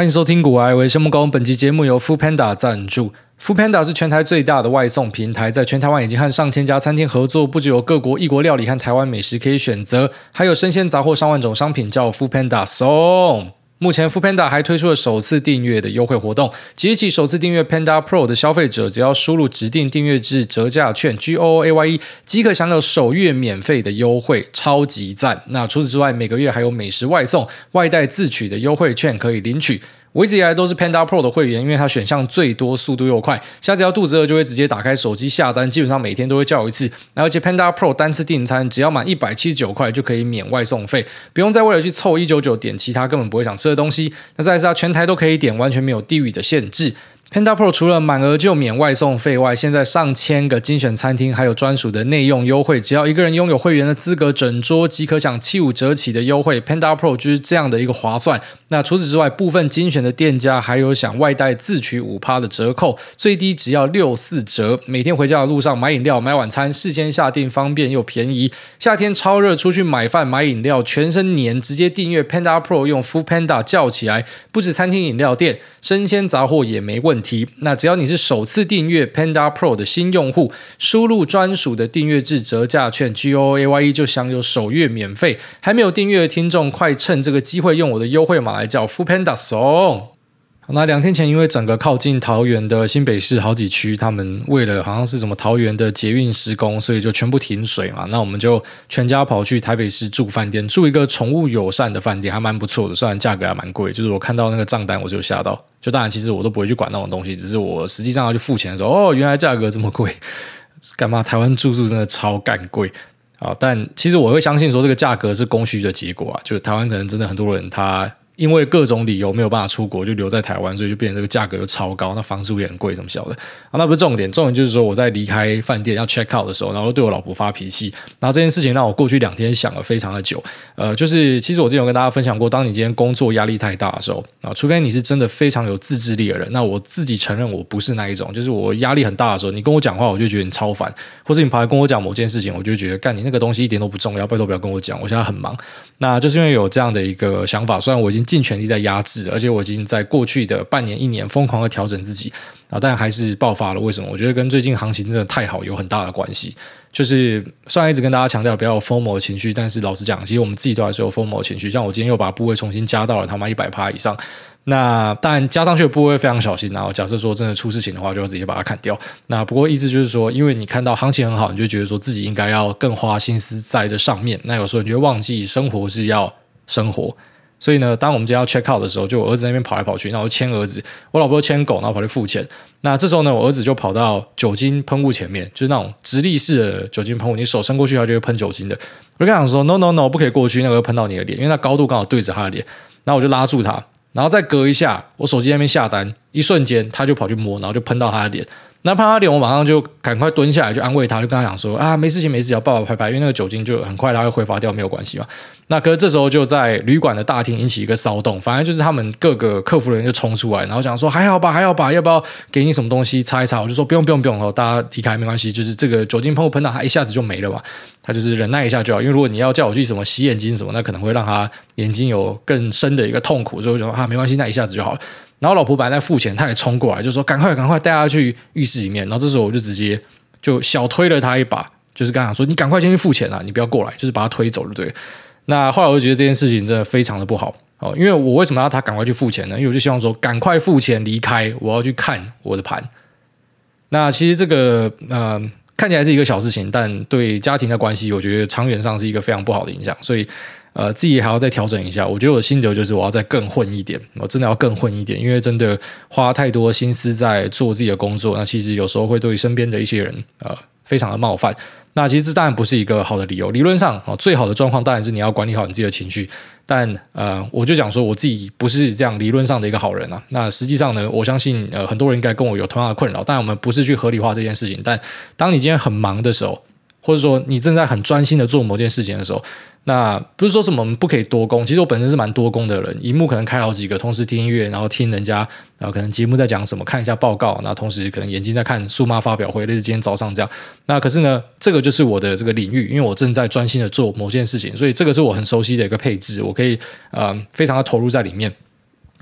欢迎收听股癌，我是谢孟恭。本期节目由 Foodpanda 赞助。Foodpanda 是全台最大的外送平台，在全台湾已经和上千家餐厅合作，不只有各国异国料理和台湾美食可以选择，还有生鲜杂货上万种商品叫 Foodpanda 送。目前 fu panda 还推出了首次订阅的优惠活动，即日起首次订阅 Panda Pro 的消费者，只要输入指定订阅制折价券 G O O A Y E，即可享有首月免费的优惠，超级赞！那除此之外，每个月还有美食外送、外带自取的优惠券可以领取。我一直以来都是 Panda Pro 的会员，因为它选项最多，速度又快。下次要肚子饿就会直接打开手机下单，基本上每天都会叫一次。而且 Panda Pro 单次订餐只要满一百七十九块就可以免外送费，不用再为了去凑一九九点其他根本不会想吃的东西。那再来是它全台都可以点，完全没有地域的限制。Panda Pro 除了满额就免外送费外，现在上千个精选餐厅还有专属的内用优惠，只要一个人拥有会员的资格，整桌即可享七五折起的优惠。Panda Pro 就是这样的一个划算。那除此之外，部分精选的店家还有享外带自取五趴的折扣，最低只要六四折。每天回家的路上买饮料、买晚餐，事先下定方便又便宜。夏天超热，出去买饭买饮料，全身黏，直接订阅 Panda Pro，用 Foodpanda 叫起来，不止餐厅饮料店，生鲜杂货也没问题。那只要你是首次订阅 Panda Pro 的新用户，输入专属的订阅制折价券 G O A Y E 就享有首月免费。还没有订阅的听众，快趁这个机会用我的优惠码来叫 Foodpanda 送。那两天前，因为整个靠近桃园的新北市好几区，他们为了好像是什么桃园的捷运施工，所以就全部停水嘛。那我们就全家跑去台北市住饭店，住一个宠物友善的饭店，还蛮不错的，虽然价格还蛮贵。就是我看到那个账单，我就吓到。就当然，其实我都不会去管那种东西，只是我实际上要去付钱的时候，哦，原来价格这么贵，干嘛？台湾住宿真的超干贵啊！但其实我会相信说，这个价格是供需的结果啊，就是台湾可能真的很多人他。因为各种理由没有办法出国，就留在台湾，所以就变成这个价格又超高，那房租也很贵，怎么晓得啊，那不是重点，重点就是说我在离开饭店要 check out 的时候，然后对我老婆发脾气，然后这件事情让我过去两天想了非常的久，呃，就是其实我之前有跟大家分享过，当你今天工作压力太大的时候啊，除非你是真的非常有自制力的人，那我自己承认我不是那一种，就是我压力很大的时候，你跟我讲话我就觉得你超烦，或者你跑来跟我讲某件事情，我就觉得干你那个东西一点都不重要，拜托不要跟我讲，我现在很忙，那就是因为有这样的一个想法，虽然我已经尽全力在压制。而且我已经在过去的半年、一年疯狂的调整自己啊，但还是爆发了。为什么？我觉得跟最近行情真的太好有很大的关系。就是虽然一直跟大家强调不要有 FOMO 的情绪，但是老实讲，其实我们自己都还是有 FOMO 的情绪。像我今天又把部位重新加到了他妈一百趴以上，那当然加上去的部位非常小心。然后假设说真的出事情的话，就要直接把它砍掉。那不过意思就是说，因为你看到行情很好，你就觉得说自己应该要更花心思在这上面。那有时候你就忘记生活是要生活。所以呢，当我们今天要 check out 的时候，就我儿子那边跑来跑去，然后牵儿子，我老婆牵狗，然后跑去付钱。那这时候呢，我儿子就跑到酒精喷雾前面，就是那种直立式的酒精喷雾，你手伸过去，它就会喷酒精的。我就跟他说：“No No No，不可以过去，那个会喷到你的脸，因为那高度刚好对着他的脸。”然后我就拉住他，然后再隔一下，我手机那边下单，一瞬间他就跑去摸，然后就喷到他的脸。那喷他脸，我马上就赶快蹲下来，就安慰他，就跟他讲说啊，没事情，没事情，要抱抱拍拍，因为那个酒精就很快它会挥发掉，没有关系嘛。那可是这时候就在旅馆的大厅引起一个骚动，反正就是他们各个客服人员就冲出来，然后讲说还好吧，还好吧，要不要给你什么东西擦一擦？我就说不用不用不用，大家离开没关系，就是这个酒精喷雾喷到他一下子就没了嘛，他就是忍耐一下就好。因为如果你要叫我去什么洗眼睛什么，那可能会让他眼睛有更深的一个痛苦，所以我就说啊没关系，那一下子就好了。然后老婆本来在付钱，他也冲过来，就说：“赶快，赶快带他去浴室里面。”然后这时候我就直接就小推了他一把，就是跟他说：“你赶快先去付钱啊，你不要过来。”就是把他推走，了对？那后来我就觉得这件事情真的非常的不好哦，因为我为什么要他赶快去付钱呢？因为我就希望说赶快付钱离开，我要去看我的盘。那其实这个呃看起来是一个小事情，但对家庭的关系，我觉得长远上是一个非常不好的影响，所以。呃，自己还要再调整一下。我觉得我的心得就是，我要再更混一点。我真的要更混一点，因为真的花太多心思在做自己的工作，那其实有时候会对身边的一些人，呃，非常的冒犯。那其实这当然不是一个好的理由。理论上，哦，最好的状况当然是你要管理好你自己的情绪。但呃，我就讲说我自己不是这样理论上的一个好人啊。那实际上呢，我相信呃，很多人应该跟我有同样的困扰。但，我们不是去合理化这件事情。但当你今天很忙的时候，或者说你正在很专心的做某件事情的时候，那不是说什么不可以多工，其实我本身是蛮多工的人，荧幕可能开好几个，同时听音乐，然后听人家，然后可能节目在讲什么，看一下报告，那同时可能眼睛在看数码发表会，类似今天早上这样。那可是呢，这个就是我的这个领域，因为我正在专心的做某件事情，所以这个是我很熟悉的一个配置，我可以呃非常的投入在里面。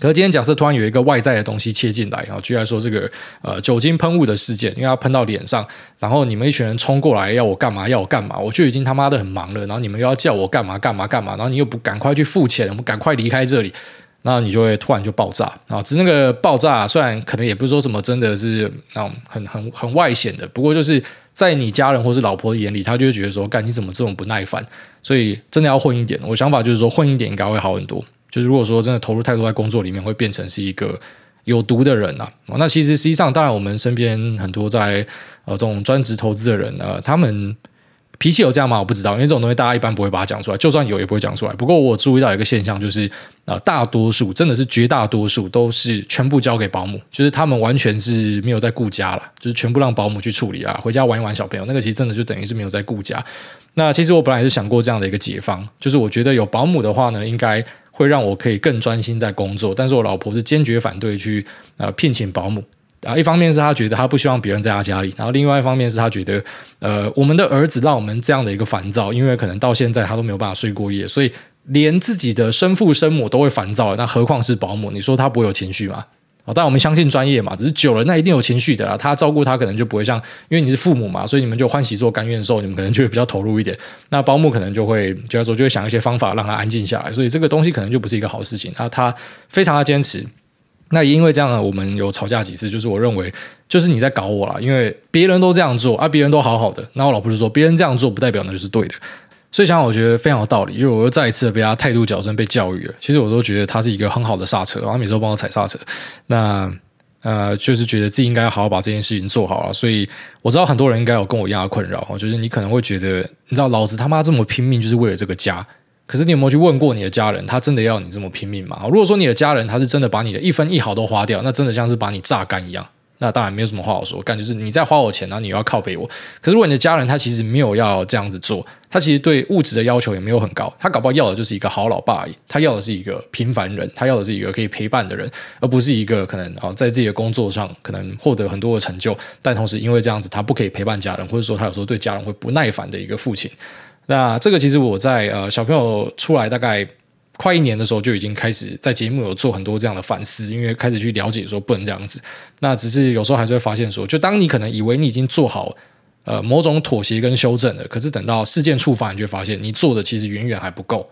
可是今天假设突然有一个外在的东西切进来，然后居然说这个呃酒精喷雾的事件，因为要喷到脸上，然后你们一群人冲过来要我干嘛要我干嘛，我就已经他妈的很忙了，然后你们又要叫我干嘛干嘛干嘛，然后你又不赶快去付钱，我们赶快离开这里，然后你就会突然就爆炸啊！只那个爆炸虽然可能也不是说什么真的是那种很很很外显的，不过就是在你家人或是老婆的眼里，他就会觉得说干你怎么这种不耐烦，所以真的要混一点。我想法就是说混一点应该会好很多。就是如果说真的投入太多在工作里面，会变成是一个有毒的人啊。那其实实际上，当然我们身边很多在呃这种专职投资的人呢，他们脾气有这样吗？我不知道，因为这种东西大家一般不会把它讲出来，就算有也不会讲出来。不过我注意到一个现象，就是呃大多数真的是绝大多数都是全部交给保姆，就是他们完全是没有在顾家了，就是全部让保姆去处理啊，回家玩一玩小朋友，那个其实真的就等于是没有在顾家。那其实我本来是想过这样的一个解方，就是我觉得有保姆的话呢，应该。会让我可以更专心在工作，但是我老婆是坚决反对去呃聘请保姆啊。一方面是她觉得她不希望别人在她家里，然后另外一方面是她觉得呃我们的儿子让我们这样的一个烦躁，因为可能到现在他都没有办法睡过夜，所以连自己的生父生母都会烦躁，那何况是保姆？你说他不会有情绪吗？但我们相信专业嘛，只是久了那一定有情绪的啦。他照顾他可能就不会像，因为你是父母嘛，所以你们就欢喜做甘愿受，你们可能就会比较投入一点。那保姆可能就会，就要说就会想一些方法让他安静下来，所以这个东西可能就不是一个好事情。他他非常的坚持，那因为这样呢，我们有吵架几次，就是我认为就是你在搞我啦，因为别人都这样做啊，别人都好好的，那我老婆就说别人这样做不代表那就是对的。所以想想我觉得非常有道理，就我又再一次被他态度矫正，被教育了。其实我都觉得他是一个很好的刹车，然后每次都帮我踩刹车。那呃，就是觉得自己应该要好好把这件事情做好了。所以我知道很多人应该有跟我一样的困扰，就是你可能会觉得，你知道老子他妈这么拼命就是为了这个家，可是你有没有去问过你的家人，他真的要你这么拼命吗？如果说你的家人他是真的把你的一分一毫都花掉，那真的像是把你榨干一样。那当然没有什么话好说，感觉是你在花我钱，然后你又要靠背我。可是如果你的家人他其实没有要这样子做，他其实对物质的要求也没有很高，他搞不好要的就是一个好老爸，他要的是一个平凡人，他要的是一个可以陪伴的人，而不是一个可能啊在自己的工作上可能获得很多的成就，但同时因为这样子他不可以陪伴家人，或者说他有时候对家人会不耐烦的一个父亲。那这个其实我在呃小朋友出来大概。快一年的时候就已经开始在节目有做很多这样的反思，因为开始去了解说不能这样子。那只是有时候还是会发现说，就当你可能以为你已经做好呃某种妥协跟修正了，可是等到事件触发，你就发现你做的其实远远还不够，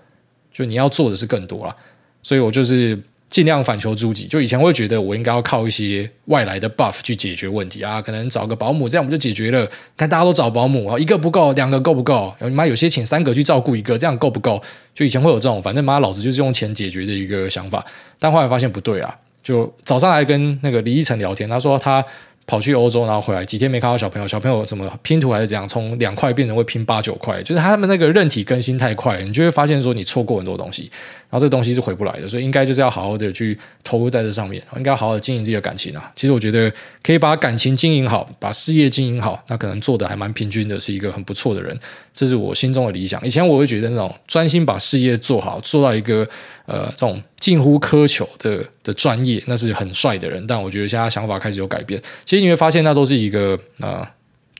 就你要做的是更多了。所以我就是。尽量反求诸己。就以前会觉得我应该要靠一些外来的 buff 去解决问题啊，可能找个保姆，这样我们就解决了？但大家都找保姆啊，一个不够，两个够不够？你妈有些请三个去照顾一个，这样够不够？就以前会有这种，反正妈老子就是用钱解决的一个想法。但后来发现不对啊，就早上来跟那个李依晨聊天，他说他。跑去欧洲，然后回来几天没看到小朋友，小朋友怎么拼图还是怎样，从两块变成会拼八九块，就是他们那个韧体更新太快，你就会发现说你错过很多东西，然后这个东西是回不来的，所以应该就是要好好的去投入在这上面，应该好好的经营自己的感情啊。其实我觉得可以把感情经营好，把事业经营好，那可能做的还蛮平均的，是一个很不错的人，这是我心中的理想。以前我会觉得那种专心把事业做好，做到一个呃这种。近乎苛求的的专业，那是很帅的人。但我觉得现在想法开始有改变。其实你会发现，那都是一个呃，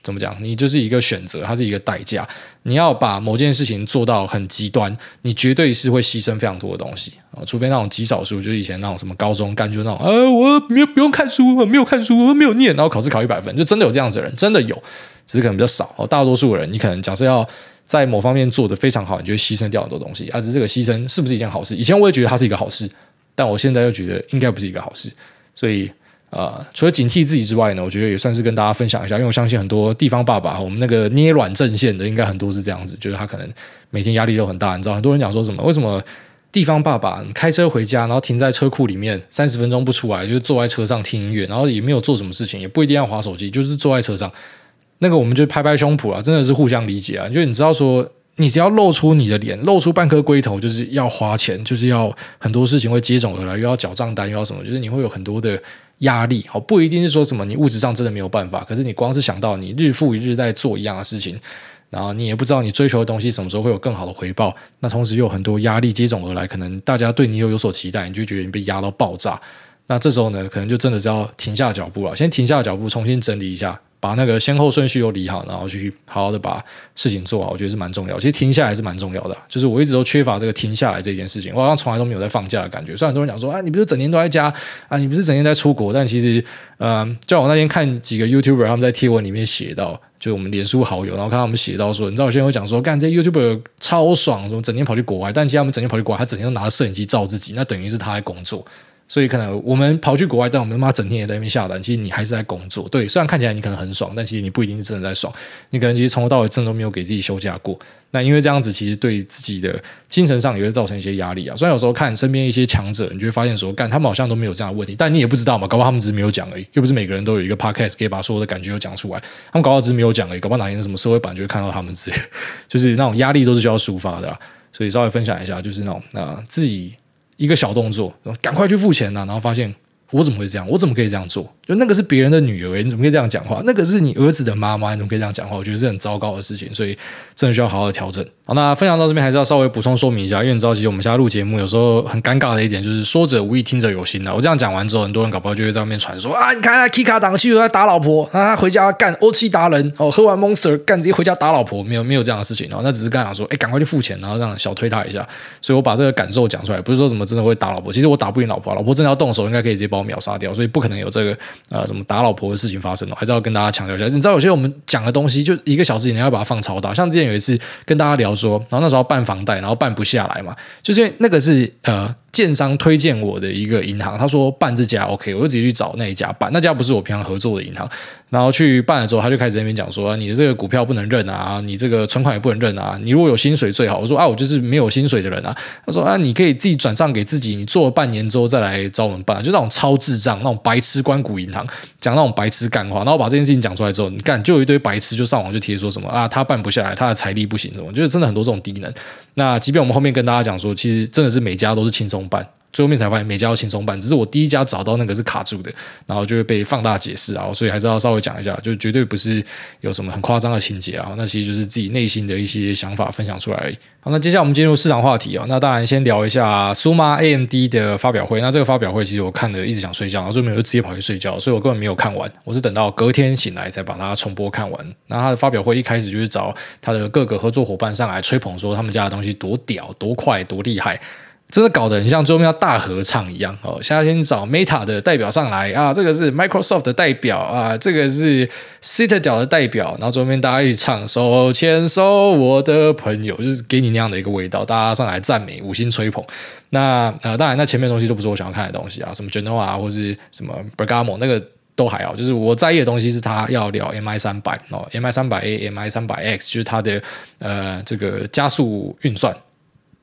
怎么讲？你就是一个选择，它是一个代价。你要把某件事情做到很极端，你绝对是会牺牲非常多的东西啊。除非那种极少数，就是以前那种什么高中干就那种，呃，我没有不用看书，我没有看书，我没有念，然后考试考一百分，就真的有这样子的人，真的有，只是可能比较少。大多数人，你可能假设要。在某方面做得非常好，你就会牺牲掉很多东西。而、是这个牺牲是不是一件好事？以前我也觉得它是一个好事，但我现在又觉得应该不是一个好事。所以，呃，除了警惕自己之外呢，我觉得也算是跟大家分享一下。因为我相信很多地方爸爸，我们那个捏软阵线的，应该很多是这样子，就是他可能每天压力都很大。你知道，很多人讲说什么？为什么地方爸爸开车回家，然后停在车库里面三十分钟不出来，就是坐在车上听音乐，然后也没有做什么事情，也不一定要划手机，就是坐在车上。那个我们就拍拍胸脯啊，真的是互相理解啊。就你知道说，你只要露出你的脸，露出半颗龟头，就是要花钱，就是要很多事情会接踵而来，又要缴账单，又要什么，就是你会有很多的压力。好，不一定是说什么你物质上真的没有办法，可是你光是想到你日复一日在做一样的事情，然后你也不知道你追求的东西什么时候会有更好的回报，那同时又有很多压力接踵而来，可能大家对你又有所期待，你就觉得你被压到爆炸。那这时候呢，可能就真的是要停下脚步了，先停下脚步，重新整理一下。把那个先后顺序又理好，然后去好好的把事情做好，我觉得是蛮重要。其实停下来是蛮重要的，就是我一直都缺乏这个停下来这件事情，我好像从来都没有在放假的感觉。虽然很多人讲说啊，你不是整天都在家啊，你不是整天在出国，但其实，呃，就我那天看几个 YouTuber 他们在贴文里面写到，就我们脸书好友，然后看他们写到说，你知道有些人会讲说，干这 YouTuber 超爽，什么整天跑去国外，但其实他们整天跑去国外，他整天都拿着摄影机照自己，那等于是他在工作。所以可能我们跑去国外，但我们妈整天也在那边下单。其实你还是在工作，对。虽然看起来你可能很爽，但其实你不一定是真的在爽。你可能其实从头到尾真的都没有给自己休假过。那因为这样子，其实对自己的精神上也会造成一些压力啊。虽然有时候看身边一些强者，你就会发现说，干他们好像都没有这样的问题，但你也不知道嘛，搞不好他们只是没有讲而已。又不是每个人都有一个 podcast 可以把所有的感觉都讲出来。他们搞不好只是没有讲而已，搞不好哪天什么社会版就会看到他们之类，就是那种压力都是需要抒发的啦。所以稍微分享一下，就是那种啊、自己。一个小动作，赶快去付钱呐、然后发现我怎么会这样？我怎么可以这样做？就那个是别人的女儿，你怎么可以这样讲话？那个是你儿子的妈妈，你怎么可以这样讲话？我觉得是很糟糕的事情，所以真的需要好好调整。好，那分享到这边还是要稍微补充说明一下，因为你知道，其实我们现在录节目有时候很尴尬的一点就是说者无意，听者有心的。我这样讲完之后，很多人搞不好就会在外面传说啊，你看他 K 卡档，去在打老婆，啊，他回家干欧气达人哦，喝完 Monster 干直接回家打老婆，没有没有这样的事情哦，那只是刚想说，哎，赶快去付钱，然后让小推他一下。所以我把这个感受讲出来，不是说什么真的会打老婆，其实我打不赢老婆，老婆真的要动手，应该可以直接把秒杀掉，所以不可能有这个呃什么打老婆的事情发生哦，还是要跟大家强调一下。你知道，有些我们讲的东西，就一个小时以内要把它放超大，像之前有一次跟大家聊说，然后那时候办。办房贷，然后办不下来嘛，就是因为那个是呃。建商推荐我的一个银行，他说办这家 OK，我就直接去找那一家办。那家不是我平常合作的银行，然后去办了之后，他就开始那边讲说：“你的这个股票不能认啊，你这个存款也不能认啊，你如果有薪水最好。”我说：“啊，我就是没有薪水的人啊。”他说：“啊，你可以自己转账给自己，你做了半年之后再来找我们办。”就那种超智障、那种白痴官股银行讲那种白痴干话，然后把这件事情讲出来之后，你看就有一堆白痴就上网就贴说什么啊，他办不下来，他的财力不行什么，就是真的很多这种低能。那即便我们后面跟大家讲说，其实真的是每家都是轻松办。最后面才发现每家都轻松办，只是我第一家找到那个是卡住的，然后就会被放大解释啊，所以还是要稍微讲一下，就绝对不是有什么很夸张的情节啊，那其实就是自己内心的一些想法分享出来而已。好，那接下来我们进入市场话题啊，那当然先聊一下苏妈 AMD 的发表会。那这个发表会其实我看了一直想睡觉，然后最后面就直接跑去睡觉，所以我根本没有看完，我是等到隔天醒来才把它重播看完。那他的发表会一开始就是找他的各个合作伙伴上来吹捧，说他们家的东西多屌、多快、多厉害。真的搞得很像桌面要大合唱一样哦！现在先找 Meta 的代表上来啊，这个是 Microsoft 的代表啊，这个是 Citadel 的代表，然后桌面大家一起唱手牵手，我的朋友，就是给你那样的一个味道，大家上来赞美，五星吹捧。那呃，当然，那前面的东西都不是我想要看的东西啊，什么 Genoa，或是什么 Bergamo 那个都还好，就是我在意的东西是他要聊 MI 三百哦，MI 三百 A、MI 三百 X，就是它的呃这个加速运算。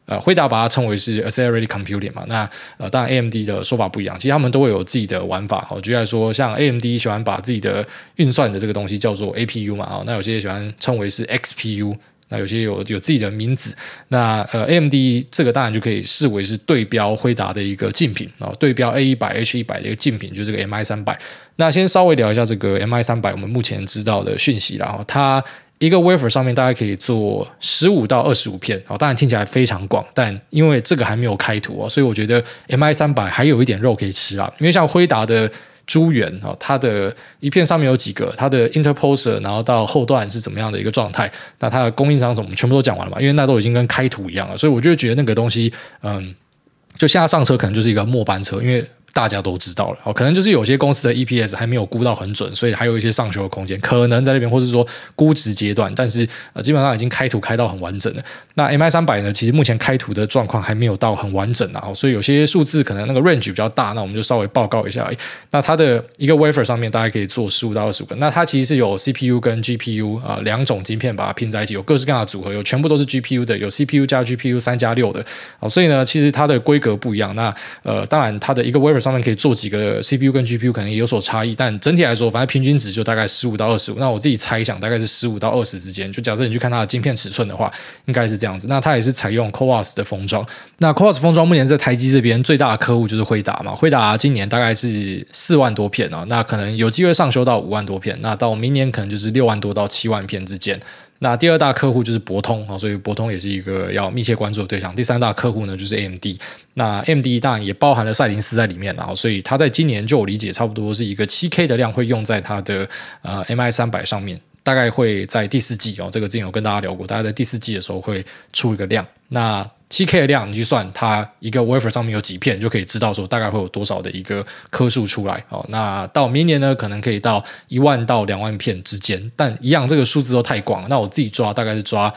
呃，辉达把它称为是 accelerated computing 嘛，那呃，当然 AMD 的说法不一样，其实他们都会有自己的玩法。好，举例来说，像 AMD 喜欢把自己的运算的这个东西叫做 APU 嘛，那有些喜欢称为是 XPU，那有些有有自己的名字。那呃，AMD 这个当然就可以视为是对标辉达的一个竞品啊，对标 A 一百 H 一百的一个竞品，就是这个 MI 三百。那先稍微聊一下这个 MI 三百，我们目前知道的讯息，然后它。一个 wafer 上面大概可以做十五到二十五片，哦，当然听起来非常广，但因为这个还没有开图哦，所以我觉得 MI 三百还有一点肉可以吃啊。因为像辉达的珠圆啊，它的一片上面有几个，它的 interposer，然后到后段是怎么样的一个状态，那它的供应商什么，全部都讲完了嘛？因为那都已经跟开图一样了，所以我就觉得那个东西，嗯，就现在上车可能就是一个末班车，因为。大家都知道了，哦，可能就是有些公司的 EPS 还没有估到很准，所以还有一些上修的空间，可能在那边，或是说估值阶段，但是呃，基本上已经开图开到很完整了。那 MI 三百呢，其实目前开图的状况还没有到很完整啊，所以有些数字可能那个 range 比较大，那我们就稍微报告一下。那它的一个 wafer 上面大概可以做十五到二十五个，那它其实是有 CPU 跟 GPU 啊、两种晶片把它拼在一起，有各式各样的组合，有全部都是 GPU 的，有 CPU 加 GPU 三加六的，好，所以呢，其实它的规格不一样。那呃，当然它的一个 wafer 上面可以做几个。，CPU 跟 GPU 可能也有所差异，但整体来说，反正平均值就大概十五到二十五。那我自己猜想，大概是十五到二十之间。就假设你去看它的晶片尺寸的话，应该是这样子。那它也是采用 CoWoS 的封装。那 CoWoS 封装目前在台积这边最大的客户就是辉达嘛。辉达今年大概是四万多片啊，那可能有机会上修到五万多片。那到明年可能就是六万多到七万片之间。那第二大客户就是博通啊，所以博通也是一个要密切关注的对象。第三大客户呢就是 AMD，那 AMD 当然也包含了赛灵思在里面，然后所以它在今年就我理解差不多是一个七 K 的量会用在它的呃 MI 三百上面。大概会在第四季哦，这个之前有跟大家聊过，大概在第四季的时候会出一个量。那七 K 的量，你去算它一个 wafer 上面有几片，就可以知道说大概会有多少的一个颗数出来哦。那到明年呢，可能可以到一万到两万片之间，但一样这个数字都太广了。那我自己抓大概是抓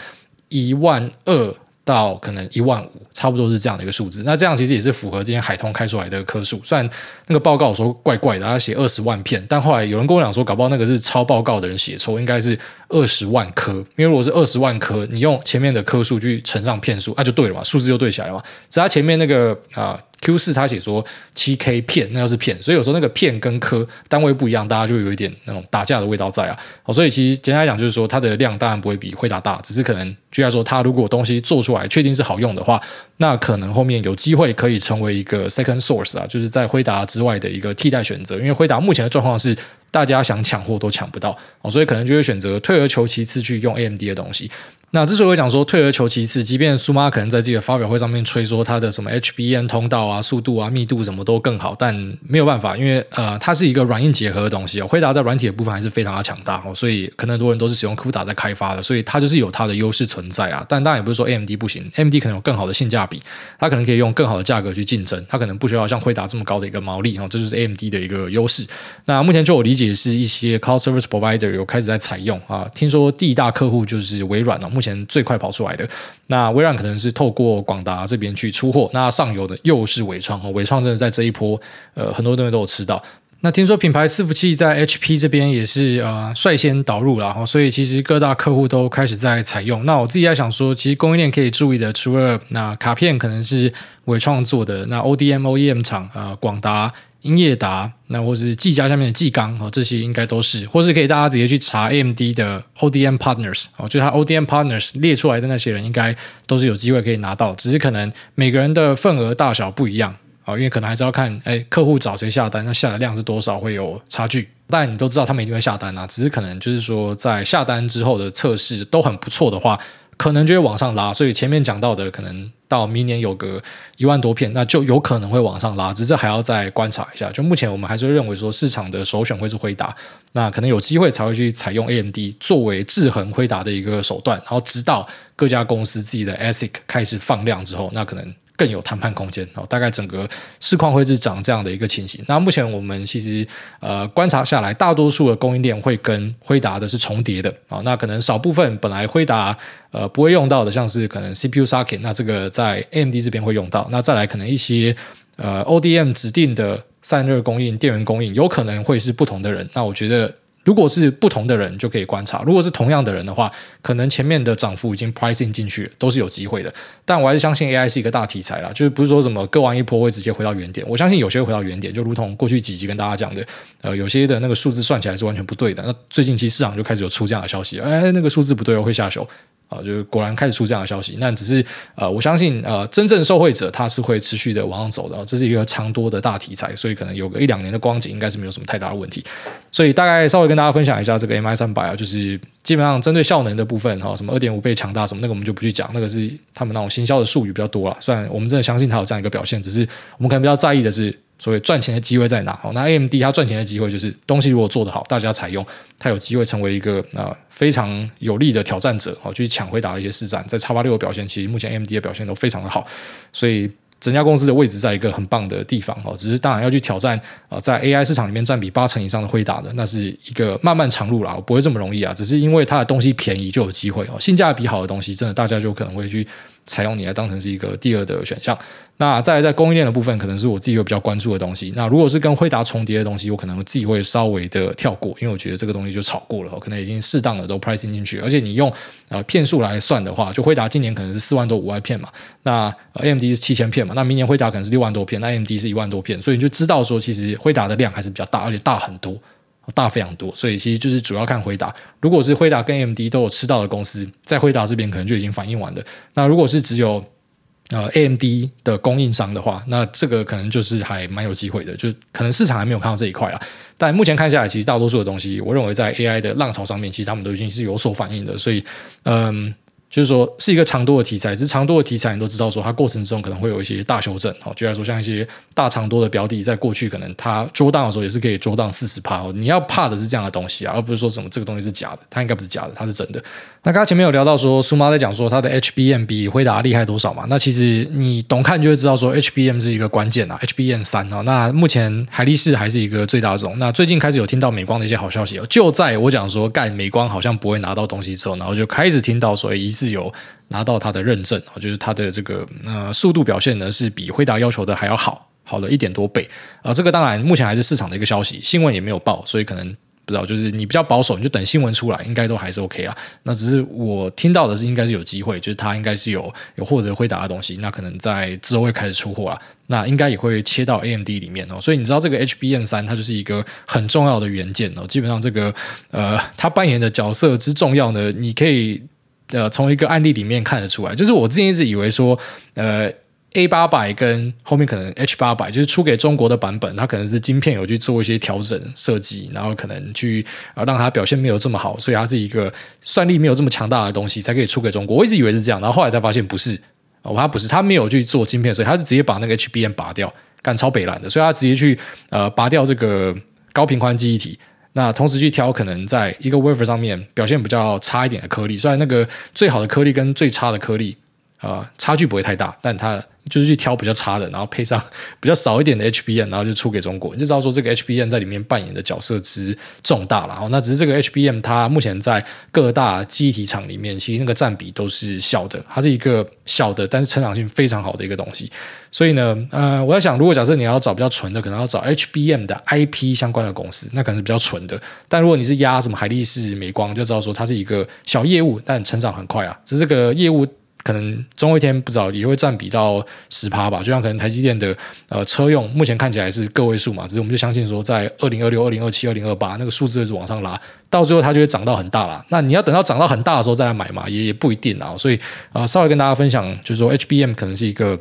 一万二。到可能一万五，差不多是这样的一个数字。那这样其实也是符合今天海通开出来的颗数。虽然那个报告我说怪怪的，他写二十万片，但后来有人跟我讲说，搞不好那个是抄报告的人写错，应该是二十万颗。因为如果是二十万颗，你用前面的颗数去乘上片数，那、啊、就对了嘛，数字就对起来了嘛。只要前面那个啊。Q 四他写说七 K 片，那要是片，所以有时候那个片跟颗单位不一样，大家就有一点那种打架的味道在啊。好，所以其实简单来讲就是说，它的量当然不会比惠达大，只是可能就像说，它如果东西做出来确定是好用的话，那可能后面有机会可以成为一个 second source 啊，就是在辉达之外的一个替代选择。因为辉达目前的状况是大家想抢货都抢不到，哦，所以可能就会选择退而求其次去用 AMD 的东西。那之所以会讲说退而求其次，即便苏妈可能在自己的发表会上面吹说它的什么 HBM 通道啊、速度啊、密度什么都更好，但没有办法，因为呃，它是一个软硬结合的东西哦。辉达在软体的部分还是非常的强大哦，所以可能很多人都是使用 CUDA 在开发的，所以它就是有它的优势存在啊。但当然也不是说 AMD 不行，AMD 可能有更好的性价比，它可能可以用更好的价格去竞争，它可能不需要像辉达这么高的一个毛利哦，这就是 AMD 的一个优势。那目前就我理解是一些 Cloud Service Provider 有开始在采用啊，听说第一大客户就是微软哦，目前最快跑出来的。那微软可能是透过广达这边去出货，那上游的又是纬创哦，纬创真的在这一波，呃，很多东西都有吃到。那听说品牌伺服器在 HP 这边也是呃率先导入了，所以其实各大客户都开始在采用。那我自己在想说，其实供应链可以注意的，除了那卡片可能是纬创做的，那 ODM OEM 厂呃广达。英业达，那或是技嘉下面的技钢哦，这些应该都是，或是可以大家直接去查 AMD 的 ODM Partners 哦，就他 ODM Partners 列出来的那些人，应该都是有机会可以拿到，只是可能每个人的份额大小不一样啊，因为可能还是要看哎客户找谁下单，那下的量是多少会有差距。但你都知道他们一定会下单啊，只是可能就是说在下单之后的测试都很不错的话。可能就会往上拉，所以前面讲到的，可能到明年有个一万多片，那就有可能会往上拉，只是还要再观察一下。就目前我们还是会认为说市场的首选会是辉达，那可能有机会才会去采用 AMD 作为制衡辉达的一个手段，然后直到各家公司自己的 ASIC 开始放量之后，那可能。更有谈判空间哦，大概整个市况会是长这样的一个情形。那目前我们其实呃观察下来，大多数的供应链会跟辉达的是重叠的啊。那可能少部分本来辉达呃不会用到的，像是可能 CPU socket，那这个在 AMD 这边会用到。那再来可能一些呃 ODM 指定的散热供应、电源供应，有可能会是不同的人。那我觉得。如果是不同的人就可以观察，如果是同样的人的话，可能前面的涨幅已经 pricing 进去了，都是有机会的。但我还是相信 AI 是一个大题材啦，就是不是说什么割完一波会直接回到原点。我相信有些回到原点，就如同过去几集跟大家讲的，呃，有些的那个数字算起来是完全不对的。那最近其实市场就开始有出这样的消息，哎，那个数字不对哦，会下修。啊，就是果然开始出这样的消息，那只是呃，我相信呃，真正受惠者他是会持续的往上走的，这是一个长多的大题材，所以可能有个一两年的光景应该是没有什么太大的问题。所以大概稍微跟大家分享一下这个 MI 三百啊，就是基本上针对效能的部分哈，什么二点五倍强大什么那个我们就不去讲，那个是他们那种行销的术语比较多了。虽然我们真的相信它有这样一个表现，只是我们可能比较在意的是。所谓赚钱的机会在哪？好，那 AMD 它赚钱的机会就是东西如果做得好，大家采用，它有机会成为一个啊、非常有力的挑战者，好去抢辉达的一些市占。在叉八六的表现，其实目前 AMD 的表现都非常的好，所以整家公司的位置在一个很棒的地方哦。只是当然要去挑战啊、在 AI 市场里面占比八成以上的辉达的，那是一个漫漫长路啦，不会这么容易啊。只是因为它的东西便宜就有机会哦，性价比好的东西，真的大家就可能会去。采用你来当成是一个第二的选项。那再来在供应链的部分，可能是我自己会比较关注的东西。那如果是跟辉达重叠的东西，我可能自己会稍微的跳过，因为我觉得这个东西就炒过了，可能已经适当的都 pricing 进去。而且你用呃片数来算的话，就辉达今年可能是四万多五万片嘛，那 AMD 是七千片嘛，那明年辉达可能是六万多片，那 AMD 是一万多片，所以你就知道说，其实辉达的量还是比较大，而且大很多。大非常多，所以其实就是主要看回答。如果是辉达跟 AMD 都有吃到的公司，在辉达这边可能就已经反应完了。那如果是只有呃，AMD 的供应商的话，那这个可能就是还蛮有机会的，就可能市场还没有看到这一块啦。但目前看下来，其实大多数的东西，我认为在 AI 的浪潮上面，其实他们都已经是有所反应的。所以，嗯。就是说，是一个长多的题材，只是长多的题材，你都知道说，它过程中可能会有一些大修正。好，就来说，像一些大长多的标的，在过去可能它做档的时候也是可以做档四十趴。你要怕的是这样的东西啊，而不是说什么这个东西是假的，它应该不是假的，它是真的。那刚刚前面有聊到说，苏妈在讲说它的 HBM 比辉达厉害多少嘛？那其实你懂看就会知道说，HBM 是一个关键啊，HBM 三啊。那目前海力士还是一个最大宗。那最近开始有听到美光的一些好消息哦，就在我讲说干美光好像不会拿到东西之后，然后就开始听到说疑似有。拿到它的认证，就是它的这个呃速度表现呢，是比惠达要求的还要好，好了一点多倍啊、这个当然目前还是市场的一个消息，新闻也没有报，所以可能不知道。就是你比较保守，你就等新闻出来，应该都还是 OK 啊。那只是我听到的是，应该是有机会，就是它应该是有有获得辉达的东西，那可能在之后会开始出货了。那应该也会切到 AMD 里面哦。所以你知道这个 HBM 三，它就是一个很重要的元件哦。基本上这个呃，它扮演的角色之重要呢，你可以。呃，从一个案例里面看得出来，就是我之前一直以为说，呃，A 八百跟后面可能 H 八百，就是出给中国的版本，它可能是晶片有去做一些调整设计，然后可能去啊让它表现没有这么好，所以它是一个算力没有这么强大的东西，才可以出给中国。我一直以为是这样，然后后来才发现不是哦，它不是，它没有去做晶片，所以它就直接把那个 HBM 拔掉，干超北烂的，所以它直接去呃拔掉这个高频宽记忆体。那同时去挑可能在一个 wafer 上面表现比较差一点的颗粒，虽然那个最好的颗粒跟最差的颗粒啊、呃、差距不会太大，但它就是去挑比较差的，然后配上比较少一点的 HBM，然后就出给中国，你就知道说这个 HBM 在里面扮演的角色之重大了。哦那只是这个 HBM 它目前在各大记忆体厂里面，其实那个占比都是小的，它是一个小的，但是成长性非常好的一个东西。所以呢，呃，我在想，如果假设你要找比较纯的，可能要找 HBM 的 IP 相关的公司，那可能是比较纯的。但如果你是压什么海力士、美光，就知道说它是一个小业务，但成长很快啊。只是这个业务可能总有一天不知道也会占比到十趴吧。就像可能台积电的呃车用，目前看起来是个位数嘛，只是我们就相信说，在二零二六、二零二七、二零二八那个数字是往上拉，到最后它就会涨到很大了。那你要等到涨到很大的时候再来买嘛，也也不一定啊。所以啊、呃，稍微跟大家分享，就是说 HBM 可能是一个。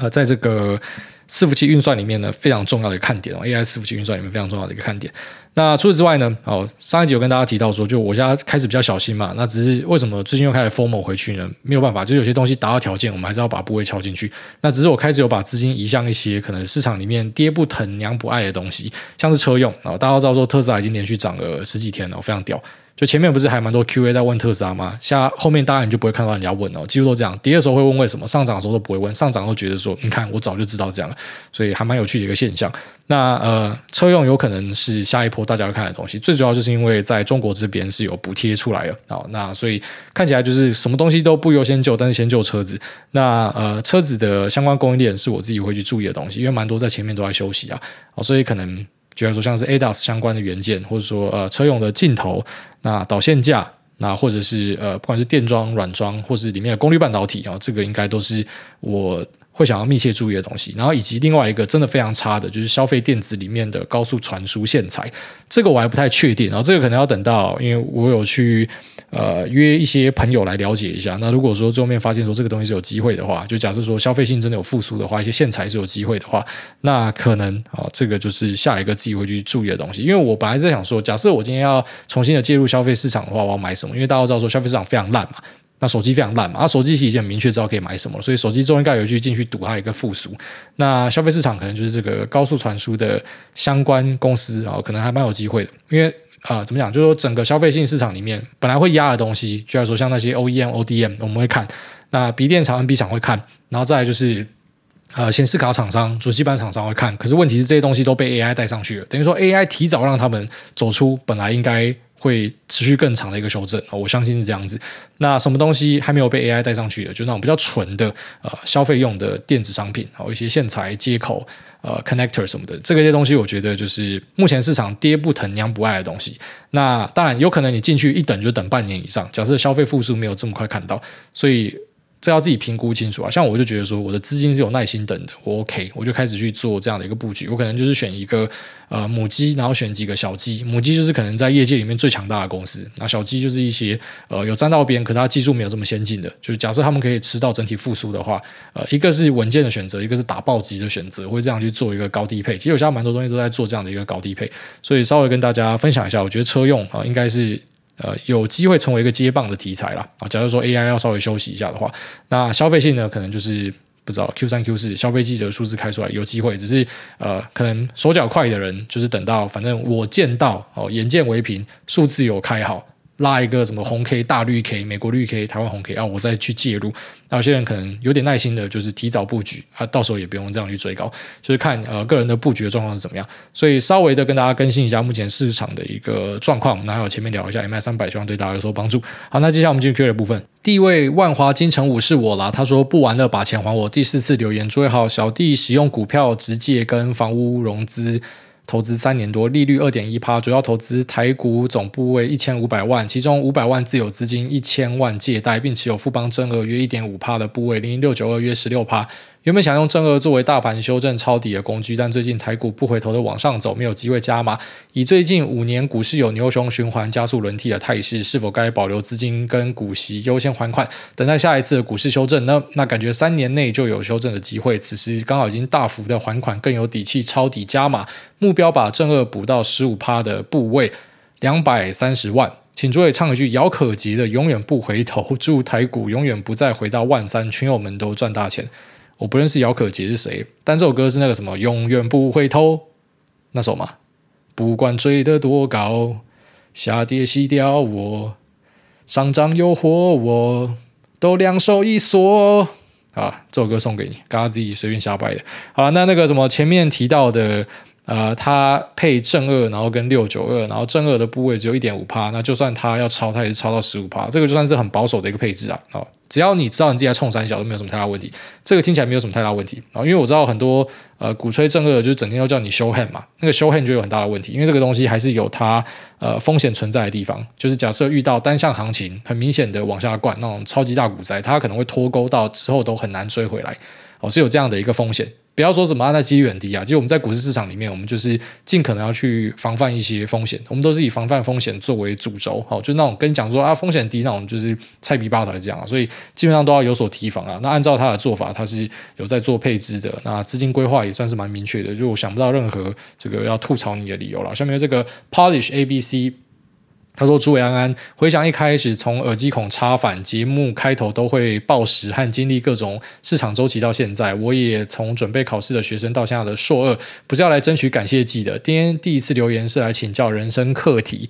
呃，在这个伺服器运算里面呢，非常重要的看点哦，AI 伺服器运算里面非常重要的一个看点。那除此之外呢，哦，上一集有跟大家提到说，就我家开始比较小心嘛。那只是为什么最近又开始 FOMO 回去呢？没有办法，就有些东西达到条件，我们还是要把部位敲进去。那只是我开始有把资金移向一些可能市场里面爹不疼娘不爱的东西，像是车用啊，大家都知道说特斯拉已经连续涨了十几天了，非常屌。就前面不是还蛮多 QA 在问特斯拉吗？下后面当然你就不会看到人家问哦，几乎都这样。跌的时候会问为什么，上涨的时候都不会问，上涨都觉得说，你看我早就知道这样了，所以还蛮有趣的一个现象。那呃，车用有可能是下一波大家要看的东西，最主要就是因为在中国这边是有补贴出来的啊，那所以看起来就是什么东西都不优先救，但是先救车子。那呃，车子的相关供应链是我自己会去注意的东西，因为蛮多在前面都在休息啊，哦所以可能。比如说像是 ADAS 相关的元件，或者说呃车用的镜头，那导线架，那或者是呃不管是电装、软装，或是里面的功率半导体啊，这个应该都是我会想要密切注意的东西。然后以及另外一个真的非常差的，就是消费电子里面的高速传输线材，这个我还不太确定。然后这个可能要等到，因为我有去。呃，约一些朋友来了解一下。那如果说最后面发现说这个东西是有机会的话，就假设说消费性真的有复苏的话，一些线材是有机会的话，那可能啊、这个就是下一个自己会去注意的东西。因为我本来在想说，假设我今天要重新的介入消费市场的话，我要买什么？因为大家知道说消费市场非常烂嘛，那手机非常烂嘛，啊，手机其实已经很明确知道可以买什么，所以手机终应该有去进去赌它一个复苏。那消费市场可能就是这个高速传输的相关公司啊、可能还蛮有机会的，因为。啊、怎么讲？就是说，整个消费性市场里面，本来会压的东西，就来说像那些 OEM、ODM，我们会看；那 B 电厂、NB 厂会看，然后再来就是呃，显示卡厂商、主机板厂商会看。可是问题是，这些东西都被 AI 带上去了，等于说 AI 提早让他们走出本来应该。会持续更长的一个修正，我相信是这样子。那什么东西还没有被 AI 带上去的，就那种比较纯的呃消费用的电子商品，还有一些线材接口、呃 connector 什么的，这个些东西我觉得就是目前市场爹不疼娘不爱的东西。那当然有可能你进去一等就等半年以上，假设消费复苏没有这么快看到，所以这要自己评估清楚啊。像我就觉得说，我的资金是有耐心等的，我 OK，我就开始去做这样的一个布局。我可能就是选一个呃母鸡，然后选几个小鸡。母鸡就是可能在业界里面最强大的公司，那小鸡就是一些呃有沾到边，可它技术没有这么先进的。就是假设他们可以吃到整体复苏的话，呃，一个是稳健的选择，一个是打暴击的选择，会这样去做一个高低配。其实我现在蛮多东西都在做这样的一个高低配，所以稍微跟大家分享一下，我觉得车用啊、呃、应该是。呃，有机会成为一个接棒的题材啦。啊！假如说 AI 要稍微休息一下的话，那消费性呢，可能就是不知道 Q 三 Q 四消费记者数字开出来有机会，只是呃，可能手脚快的人就是等到反正我见到哦，眼见为凭，数字有开好。拉一个什么红 K 大绿 K 美国绿 K 台湾红 K 啊，我再去介入。那有些人可能有点耐心的，就是提早布局啊，到时候也不用这样去追高，就是看呃个人的布局的状况是怎么样。所以稍微的跟大家更新一下目前市场的一个状况。那还有前面聊一下 MI 三百，希望对大家有所帮助。好，那接下来我们进入 Q 的部分。第一位万华金城武是我啦，他说不玩了，把钱还我。第四次留言，诸位好，小弟使用股票直借跟房屋融资。投资三年多，利率二点一趴，主要投资台股，总部位一千五百万，其中五百万自有资金，一千万借贷，并持有富邦增额约一点五趴的部位，零零六九二约十六趴。原本想用正二作为大盘修正抄底的工具，但最近台股不回头的往上走，没有机会加码。以最近五年股市有牛熊循环、加速轮替的态势，是否该保留资金跟股息优先还款，等待下一次的股市修正呢？那感觉三年内就有修正的机会，此时刚好已经大幅的还款，更有底气抄底加码，目标把正二补到十五趴的部位，两百三十万。请诸位唱一句姚可杰的《永远不回头》，祝台股永远不再回到万三，群友们都赚大钱。我不认识姚可杰是谁，但这首歌是那个什么“永远不回头”那首嘛？不管追得多高，下跌洗掉我，上涨诱惑我，都两手一缩啊！这首歌送给你，刚刚自己随便瞎掰的。好了，那那个什么前面提到的。呃，它配正二，然后跟六九二，然后正二的部位只有一点五趴，那就算它要超，它也是超到十五趴，这个就算是很保守的一个配置啊。哦，只要你知道你自己在冲三小，都没有什么太大问题。这个听起来没有什么太大问题啊，因为我知道很多呃鼓吹正二，就是整天都叫你 show hand 嘛，那个 show hand 就有很大的问题，因为这个东西还是有它呃风险存在的地方，就是假设遇到单向行情很明显的往下灌那种超级大股灾，它可能会脱钩到之后都很难追回来，哦，是有这样的一个风险。不要说什么啊，那几率很低啊。其实我们在股市市场里面，我们就是尽可能要去防范一些风险。我们都是以防范风险作为主轴，好，就那种跟你讲说啊，风险低那种，就是菜逼八台这样。所以基本上都要有所提防啊。那按照他的做法，他是有在做配置的，那资金规划也算是蛮明确的。就我想不到任何这个要吐槽你的理由了。下面这个 Polish ABC。他说：“诸位安安，回想一开始从耳机孔插反，节目开头都会暴食和经历各种市场周期到现在，我也从准备考试的学生到现在的硕二，不是要来争取感谢季的。今天第一次留言是来请教人生课题。”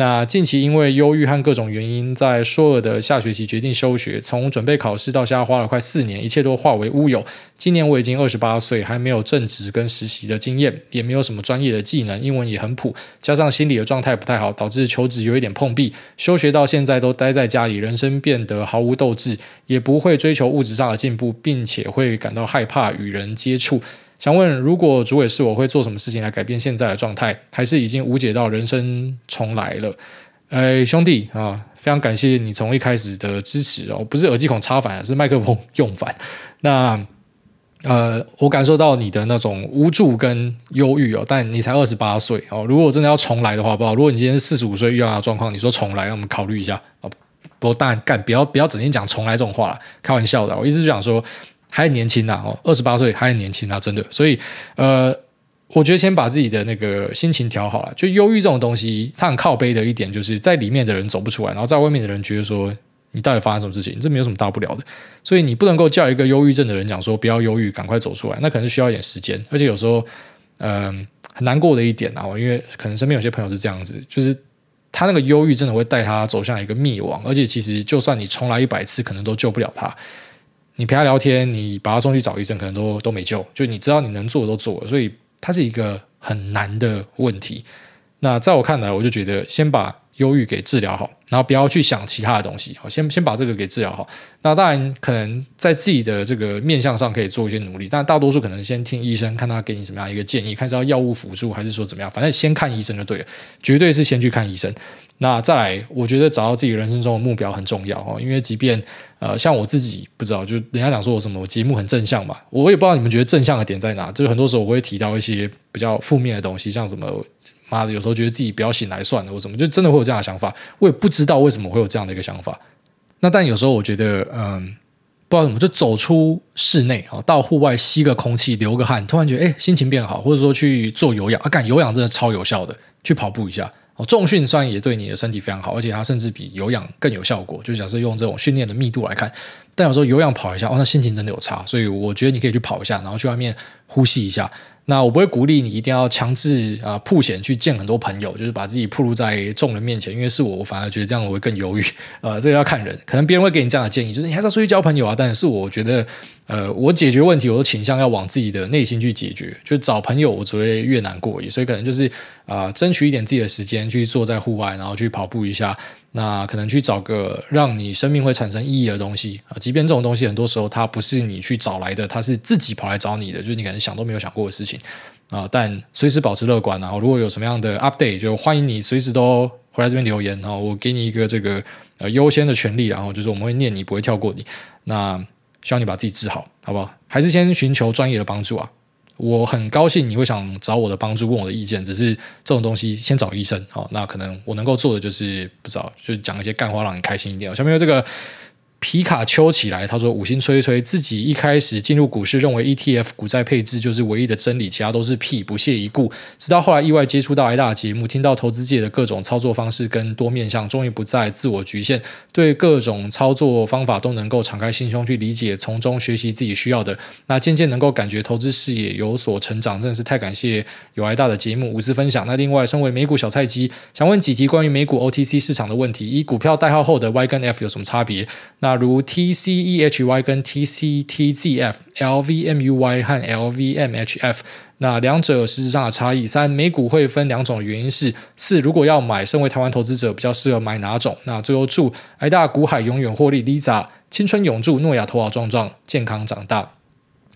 那近期因为忧郁和各种原因，在硕二的下学期决定休学。从准备考试到现在花了快四年，一切都化为乌有。今年我已经二十八岁，还没有正职跟实习的经验，也没有什么专业的技能，英文也很普，加上心理的状态不太好，导致求职有一点碰壁。休学到现在都待在家里，人生变得毫无斗志，也不会追求物质上的进步，并且会感到害怕与人接触。想问，如果主委是我会做什么事情来改变现在的状态？还是已经无解到人生重来了？哎，兄弟啊，非常感谢你从一开始的支持哦，不是耳机孔插反，是麦克风用反。那呃，我感受到你的那种无助跟忧郁哦，但你才二十八岁哦。如果真的要重来的话，不好。如果你今天四十五岁遇到的状况，你说重来，让我们考虑一下哦。不过当然干，不要不要整天讲重来这种话，开玩笑的。我意思就想说。还很年轻呐，哦，二十八岁还很年轻呐，真的。所以，呃，我觉得先把自己的那个心情调好了。就忧郁这种东西，它很靠背的一点，就是在里面的人走不出来，然后在外面的人觉得说你到底发生什么事情，这没有什么大不了的。所以你不能够叫一个忧郁症的人讲说不要忧郁，赶快走出来，那可能需要一点时间。而且有时候，嗯、很难过的一点啊，因为可能身边有些朋友是这样子，就是他那个忧郁真的会带他走向一个灭亡，而且其实就算你重来一百次，可能都救不了他。你陪他聊天，你把他送去找医生，可能都都没救。就你知道你能做的都做了，所以它是一个很难的问题。那在我看来，我就觉得先把忧郁给治疗好，然后不要去想其他的东西，好，先先把这个给治疗好。那当然可能在自己的这个面相上可以做一些努力，但大多数可能先听医生，看他给你什么样一个建议，看是要药物辅助还是说怎么样，反正先看医生就对了，绝对是先去看医生。那再来，我觉得找到自己人生中的目标很重要哦，因为即便呃，像我自己不知道，就人家讲说我什么我节目很正向嘛，我也不知道你们觉得正向的点在哪。就是很多时候我会提到一些比较负面的东西，像什么妈的，有时候觉得自己不要醒来算了，我怎么，就真的会有这样的想法。我也不知道为什么会有这样的一个想法。那但有时候我觉得，嗯，不知道怎么，就走出室内啊，到户外吸个空气，流个汗，突然觉得哎，心情变好，或者说去做有氧啊，干有氧真的超有效的，去跑步一下哦。重训虽然也对你的身体非常好，而且它甚至比有氧更有效果。就假设用这种训练的密度来看，但有时候有氧跑一下，哦，那心情真的有差。所以我觉得你可以去跑一下，然后去外面呼吸一下。那我不会鼓励你一定要强制啊曝险去见很多朋友，就是把自己暴露在众人面前。因为是我，我反而觉得这样我会更犹豫。呃，这个要看人，可能别人会给你这样的建议，就是你还是要出去交朋友啊。但是我觉得，呃，我解决问题，我都倾向要往自己的内心去解决。就找朋友，我只会越难过。所以可能就是啊、争取一点自己的时间去坐在户外，然后去跑步一下。那可能去找个让你生命会产生意义的东西啊，即便这种东西很多时候它不是你去找来的，它是自己跑来找你的，就是你可能想都没有想过的事情啊。但随时保持乐观啊，如果有什么样的 update，就欢迎你随时都回来这边留言啊，我给你一个这个呃优先的权利，然后就是我们会念你，不会跳过你。那希望你把自己治好，好不好？还是先寻求专业的帮助啊。我很高兴你会想找我的帮助，问我的意见。只是这种东西先找医生，好，那可能我能够做的就是不知道，就讲一些干话让你开心一点。下面有这个。皮卡丘起来，他说五星吹吹，自己一开始进入股市，认为 ETF 股债配置就是唯一的真理，其他都是屁，不屑一顾。直到后来意外接触到 IDA 节目，听到投资界的各种操作方式跟多面向，终于不再自我局限，对各种操作方法都能够敞开心胸去理解，从中学习自己需要的。那渐渐能够感觉投资视野有所成长，真的是太感谢有 i 大的节目无私分享。那另外，身为美股小菜鸡，想问几题关于美股 OTC 市场的问题：一、股票代号后的 Y 跟 F 有什么差别？那如 T C E H Y 跟 T C T Z F、L V M U Y 和 L V M H F，那两者实质上的差异。三、美股会分两种，原因是四，如果要买，身为台湾投资者比较适合买哪种？那最后祝挨大股海永远获利，Lisa 青春永驻，诺亚头好壮壮，健康长大。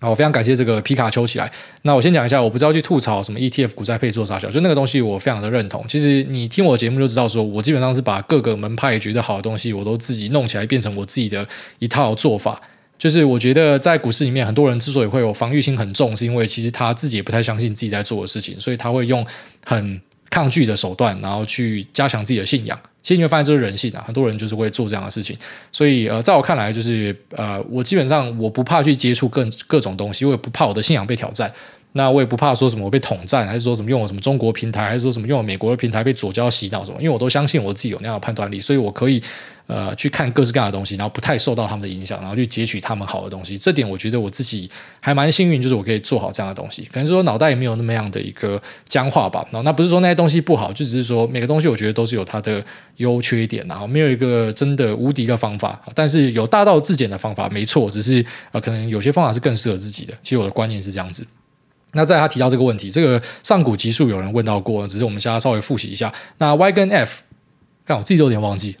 好，我非常感谢这个皮卡丘起来。那我先讲一下，我不知道去吐槽什么 ETF 股债配做啥小，就那个东西我非常的认同。其实你听我节目就知道说，说我基本上是把各个门派觉得好的东西，我都自己弄起来，变成我自己的一套做法。就是我觉得在股市里面，很多人之所以会有防御心很重，是因为其实他自己也不太相信自己在做的事情，所以他会用很抗拒的手段，然后去加强自己的信仰。其实你会发现这是人性啊，很多人就是会做这样的事情。所以呃，在我看来，就是呃，我基本上我不怕去接触各各种东西，我也不怕我的信仰被挑战。那我也不怕说什么我被统战，还是说什么用了什么中国平台，还是说什么用了美国的平台被左胶洗脑什么？因为我都相信我自己有那样的判断力，所以我可以。呃，去看各式各样的东西，然后不太受到他们的影响，然后去截取他们好的东西。这点我觉得我自己还蛮幸运，就是我可以做好这样的东西。可能说脑袋也没有那么样的一个僵化吧。那不是说那些东西不好，就只是说每个东西我觉得都是有它的优缺点，然后没有一个真的无敌的方法。但是有大道至简的方法，没错，只是呃，可能有些方法是更适合自己的。其实我的观念是这样子。那在他提到这个问题，这个上古级数有人问到过，只是我们现在稍微复习一下。那 Y 跟 F，看我自己都有点忘记。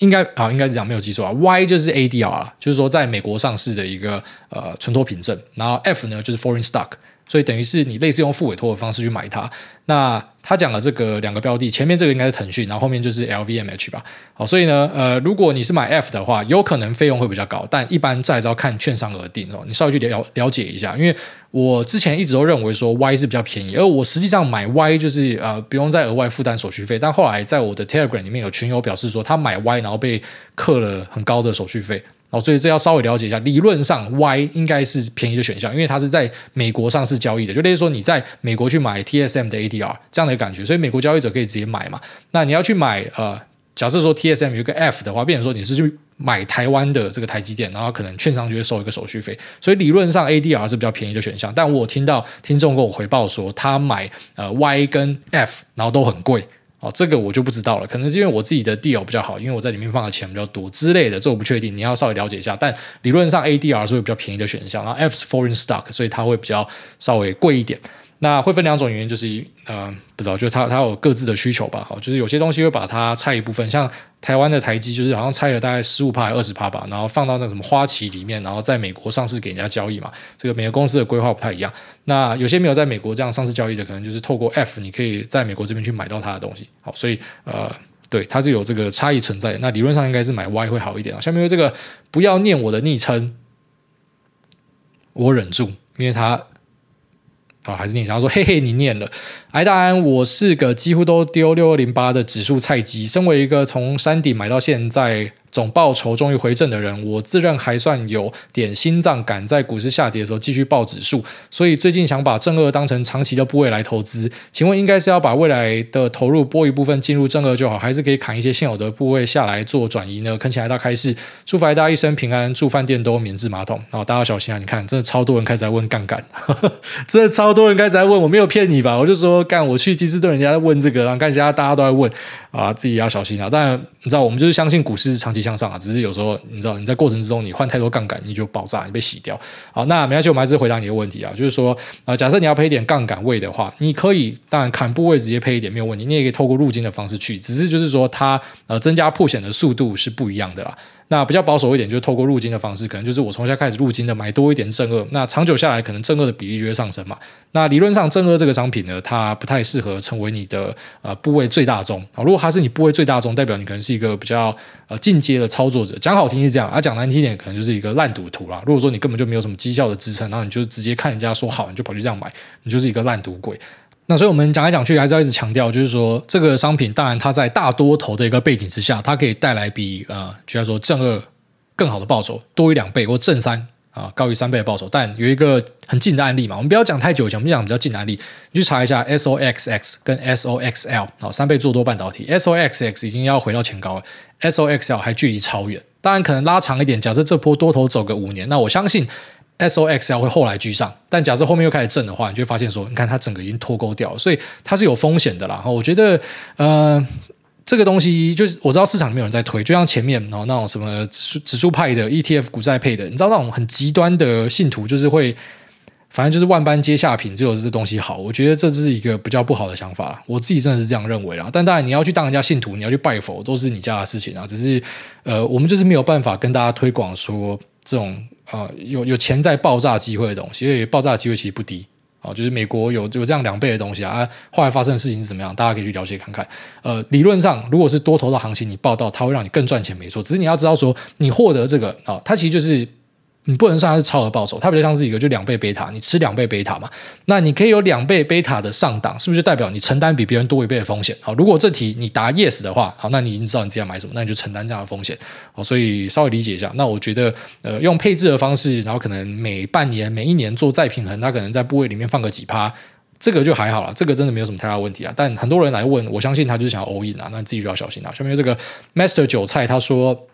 应该啊，应该是讲没有记错啊。Y 就是 ADR 啊，就是说在美国上市的一个呃存托凭证，然后 F 呢就是 Foreign Stock，所以等于是你类似用付委托的方式去买它。那他讲了这个两个标的，前面这个应该是腾讯，然后后面就是 LVMH 吧。好，所以呢，呃，如果你是买 F 的话，有可能费用会比较高，但一般再是要看券商而定哦。你稍微去了了解一下，因为我之前一直都认为说 Y 是比较便宜，而我实际上买 Y 就是呃不用再额外负担手续费，但后来在我的 Telegram 里面有群友表示说他买 Y 然后被课了很高的手续费。哦，所以这要稍微了解一下。理论上，Y 应该是便宜的选项，因为它是在美国上市交易的，就类似说你在美国去买 TSM 的 ADR 这样的感觉，所以美国交易者可以直接买嘛。那你要去买呃，假设说 TSM 有个 F 的话，变成说你是去买台湾的这个台积电，然后可能券商就会收一个手续费，所以理论上 ADR 是比较便宜的选项。但我听到听众跟我回报说，他买呃 Y 跟 F，然后都很贵。哦，这个我就不知道了，可能是因为我自己的 deal 比较好，因为我在里面放的钱比较多之类的，这我不确定，你要稍微了解一下。但理论上 ADR 是会比较便宜的选项，然后 F 是 foreign stock，所以它会比较稍微贵一点。那会分两种原因，就是呃，不知道，就是它它有各自的需求吧。好，就是有些东西会把它拆一部分，像台湾的台积，就是好像拆了大概十五趴还二十趴吧，然后放到那什么花旗里面，然后在美国上市给人家交易嘛。这个每个公司的规划不太一样。那有些没有在美国这样上市交易的，可能就是透过 F，你可以在美国这边去买到它的东西。好，所以呃，对，它是有这个差异存在的。那理论上应该是买 Y 会好一点啊。下面这个不要念我的昵称，我忍住，因为他。啊，还是念，然后说，嘿嘿，你念了。艾大安，我是个几乎都丢六二零八的指数菜鸡，身为一个从山顶买到现在。总报酬终于回正的人，我自认还算有点心脏感，在股市下跌的时候继续报指数，所以最近想把正二当成长期的部位来投资。请问应该是要把未来的投入拨一部分进入正二就好，还是可以砍一些现有的部位下来做转移呢？恳请艾大开示，祝福艾大一生平安，住饭店都免治马桶。然后大家小心啊！你看，真的超多人开始在问杠杆，真的超多人开始在问，我没有骗你吧？我就说干，我去其实对，人家在问这个，然后看现在大家都在问啊，自己要小心啊！当然，你知道我们就是相信股市是长期。向上啊，只是有时候你知道你在过程之中你换太多杠杆，你就爆炸，你被洗掉。好，那没关系，我们还是回答你的问题啊，就是说啊、呃，假设你要配一点杠杆位的话，你可以当然砍部位直接配一点没有问题，你也可以透过入金的方式去，只是就是说它呃增加破险的速度是不一样的啦。那比较保守一点，就是透过入金的方式，可能就是我从现在开始入金的，买多一点正二，那长久下来，可能正二的比例就会上升嘛。那理论上，正二这个商品呢，它不太适合成为你的呃部位最大宗啊。如果它是你部位最大宗，代表你可能是一个比较呃进阶的操作者。讲好听是这样，啊讲难听点，可能就是一个烂赌徒啦。如果说你根本就没有什么绩效的支撑，然后你就直接看人家说好，你就跑去这样买，你就是一个烂赌鬼。那所以，我们讲来讲去，还是要一直强调，就是说，这个商品当然它在大多头的一个背景之下，它可以带来比呃，就来说正二。更好的报酬多一两倍或正三啊，高于三倍的报酬，但有一个很近的案例嘛，我们不要讲太久讲，我们讲比较近的案例，你去查一下 SOXX 跟 SOXL 啊，三倍做多半导体，SOXX 已经要回到前高了，SOXL 还距离超远，当然可能拉长一点，假设这波多头走个五年，那我相信 SOXL 会后来居上，但假设后面又开始震的话，你就会发现说，你看它整个已经脱钩掉，所以它是有风险的啦。我觉得，呃。这个东西就是我知道市场里面有人在推，就像前面然后那种什么指数指数派的 ETF 股债配的，你知道那种很极端的信徒就是会，反正就是万般皆下品，只有这东西好。我觉得这是一个比较不好的想法，我自己真的是这样认为啦。但当然你要去当人家信徒，你要去拜佛，都是你家的事情啊。只是呃，我们就是没有办法跟大家推广说这种呃有有潜在爆炸机会的东西，因为爆炸机会其实不低。哦，就是美国有有这样两倍的东西啊，啊，后来发生的事情是怎么样？大家可以去了解看看。呃，理论上，如果是多头的行情，你报道，它会让你更赚钱，没错。只是你要知道说，你获得这个啊、它其实就是。你不能算它是超额报酬，它比较像是一个就两倍贝塔，你吃两倍贝塔嘛，那你可以有两倍贝塔的上档，是不是就代表你承担比别人多一倍的风险？好，如果这题你答 yes 的话，好，那你已经知道你自己要买什么，那你就承担这样的风险。好，所以稍微理解一下。那我觉得，呃，用配置的方式，然后可能每半年、每一年做再平衡，它可能在部位里面放个几趴，这个就还好了，这个真的没有什么太大问题啊。但很多人来问，我相信他就是想要 all in 啊，那自己就要小心啊。下面这个 Master 韭菜他说，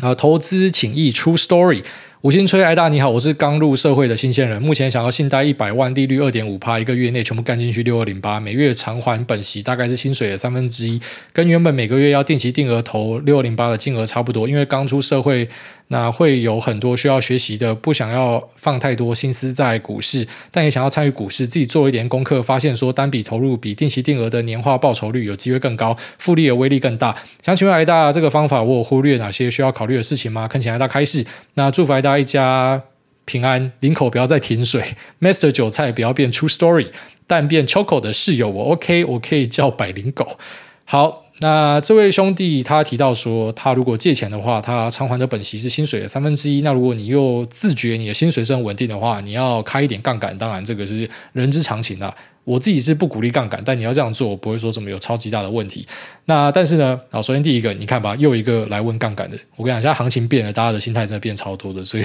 呃，投资请益 True Story。五星吹，艾大你好，我是刚入社会的新鲜人，目前想要信贷一百万，利率二点五趴，一个月内全部干进去六二零八，每月偿还本息大概是薪水的三分之一，跟原本每个月要定期定额投六二零八的金额差不多，因为刚出社会。那会有很多需要学习的，不想要放太多心思在股市，但也想要参与股市，自己做一点功课，发现说单笔投入比定期定额的年化报酬率有机会更高，复利的威力更大。想请问艾大，这个方法我有忽略哪些需要考虑的事情吗？恳请艾大开示。那祝福艾大一家平安，林口不要再停水，Master 韭菜不要变 True Story，但变 Choco 的室友我 OK，我可以叫百灵狗。好。那这位兄弟他提到说，他如果借钱的话，他偿还的本息是薪水的三分之一。那如果你又自觉你的薪水是很稳定的话，你要开一点杠杆，当然这个是人之常情啊。我自己是不鼓励杠杆，但你要这样做，我不会说什么有超级大的问题。那但是呢，啊，首先第一个，你看吧，又一个来问杠杆的。我跟你讲，现在行情变了，大家的心态真的变超多的，所以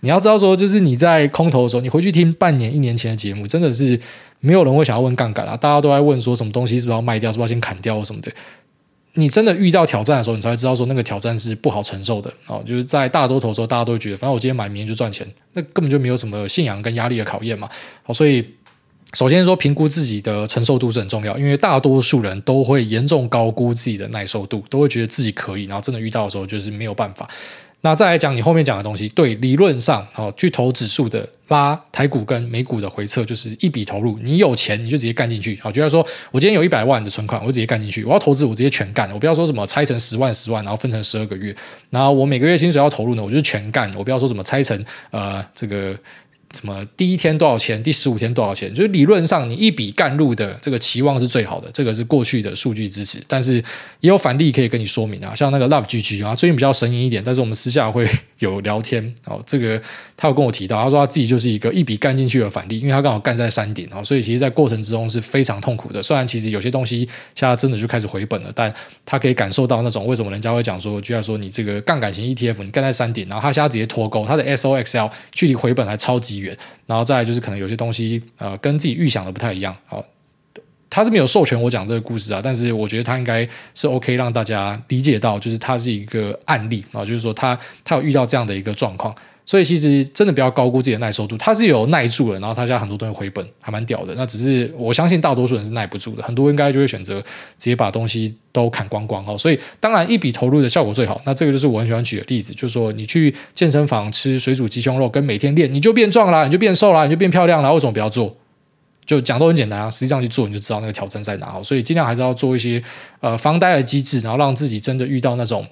你要知道说，就是你在空头的时候，你回去听半年、一年前的节目，真的是没有人会想要问杠杆啊，大家都在问说什么东西是不是要卖掉，是不是要先砍掉什么的。你真的遇到挑战的时候，你才会知道说那个挑战是不好承受的哦。就是在大多头的时候，大家都会觉得，反正我今天买，明天就赚钱，那根本就没有什么信仰跟压力的考验嘛。好，所以首先说评估自己的承受度是很重要，因为大多数人都会严重高估自己的耐受度，都会觉得自己可以，然后真的遇到的时候就是没有办法。那再来讲你后面讲的东西，对，理论上哦，去投指数的拉台股跟美股的回撤就是一笔投入，你有钱你就直接干进去。好，就像说我今天有一百万的存款，我就直接干进去。我要投资，我直接全干。我不要说什么拆成十万十万，然后分成十二个月。然后我每个月薪水要投入呢，我就全干。我不要说什么拆成呃这个。什么第一天多少钱？第十五天多少钱？就是理论上你一笔干入的这个期望是最好的，这个是过去的数据支持。但是也有反例可以跟你说明啊，像那个 Love GG 啊，最近比较神隐一点，但是我们私下会有聊天 哦。这个他有跟我提到，他说他自己就是一个一笔干进去的反例，因为他刚好干在山顶啊，所以其实在过程之中是非常痛苦的。虽然其实有些东西现在真的就开始回本了，但他可以感受到那种为什么人家会讲说，就像说你这个杠杆型 ETF，你干在山顶，然后他现在直接脱钩，他的 SOXL 距离回本还超级然后再来就是可能有些东西呃跟自己预想的不太一样，好，他这边有授权我讲这个故事啊，但是我觉得他应该是 OK 让大家理解到，就是他是一个案例啊，就是说他他有遇到这样的一个状况。所以其实真的不要高估自己的耐受度，他是有耐住了，然后他家很多东西回本，还蛮屌的。那只是我相信大多数人是耐不住的，很多应该就会选择直接把东西都砍光光哦。所以当然一笔投入的效果最好。那这个就是我很喜欢举的例子，就是说你去健身房吃水煮鸡胸肉，跟每天练你就变壮啦，你就变瘦啦，你就变漂亮啦。为什么不要做？就讲都很简单啊，实际上去做你就知道那个挑战在哪。所以尽量还是要做一些呃防呆的机制，然后让自己真的遇到那种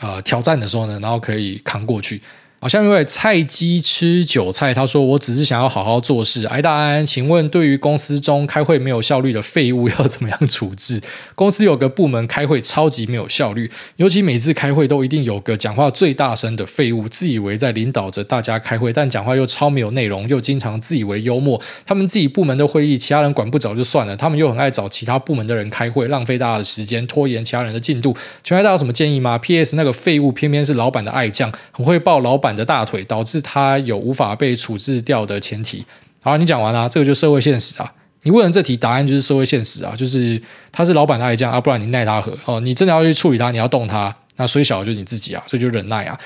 呃挑战的时候呢，然后可以扛过去。好，下面一位菜鸡吃韭菜，他说：“我只是想要好好做事。”哎，大安，请问对于公司中开会没有效率的废物要怎么样处置？公司有个部门开会超级没有效率，尤其每次开会都一定有个讲话最大声的废物，自以为在领导着大家开会，但讲话又超没有内容，又经常自以为幽默。他们自己部门的会议，其他人管不着就算了，他们又很爱找其他部门的人开会，浪费大家的时间，拖延其他人的进度。请问大家有什么建议吗？P.S. 那个废物偏偏是老板的爱将，很会抱老板。板的大腿导致他有无法被处置掉的前提。好，你讲完了，这个就社会现实啊。你问的这题答案就是社会现实啊，就是他是老板他也这样啊，不然你奈他何？哦，你真的要去处理他，你要动他，那衰小的就你自己啊，所以就忍耐啊。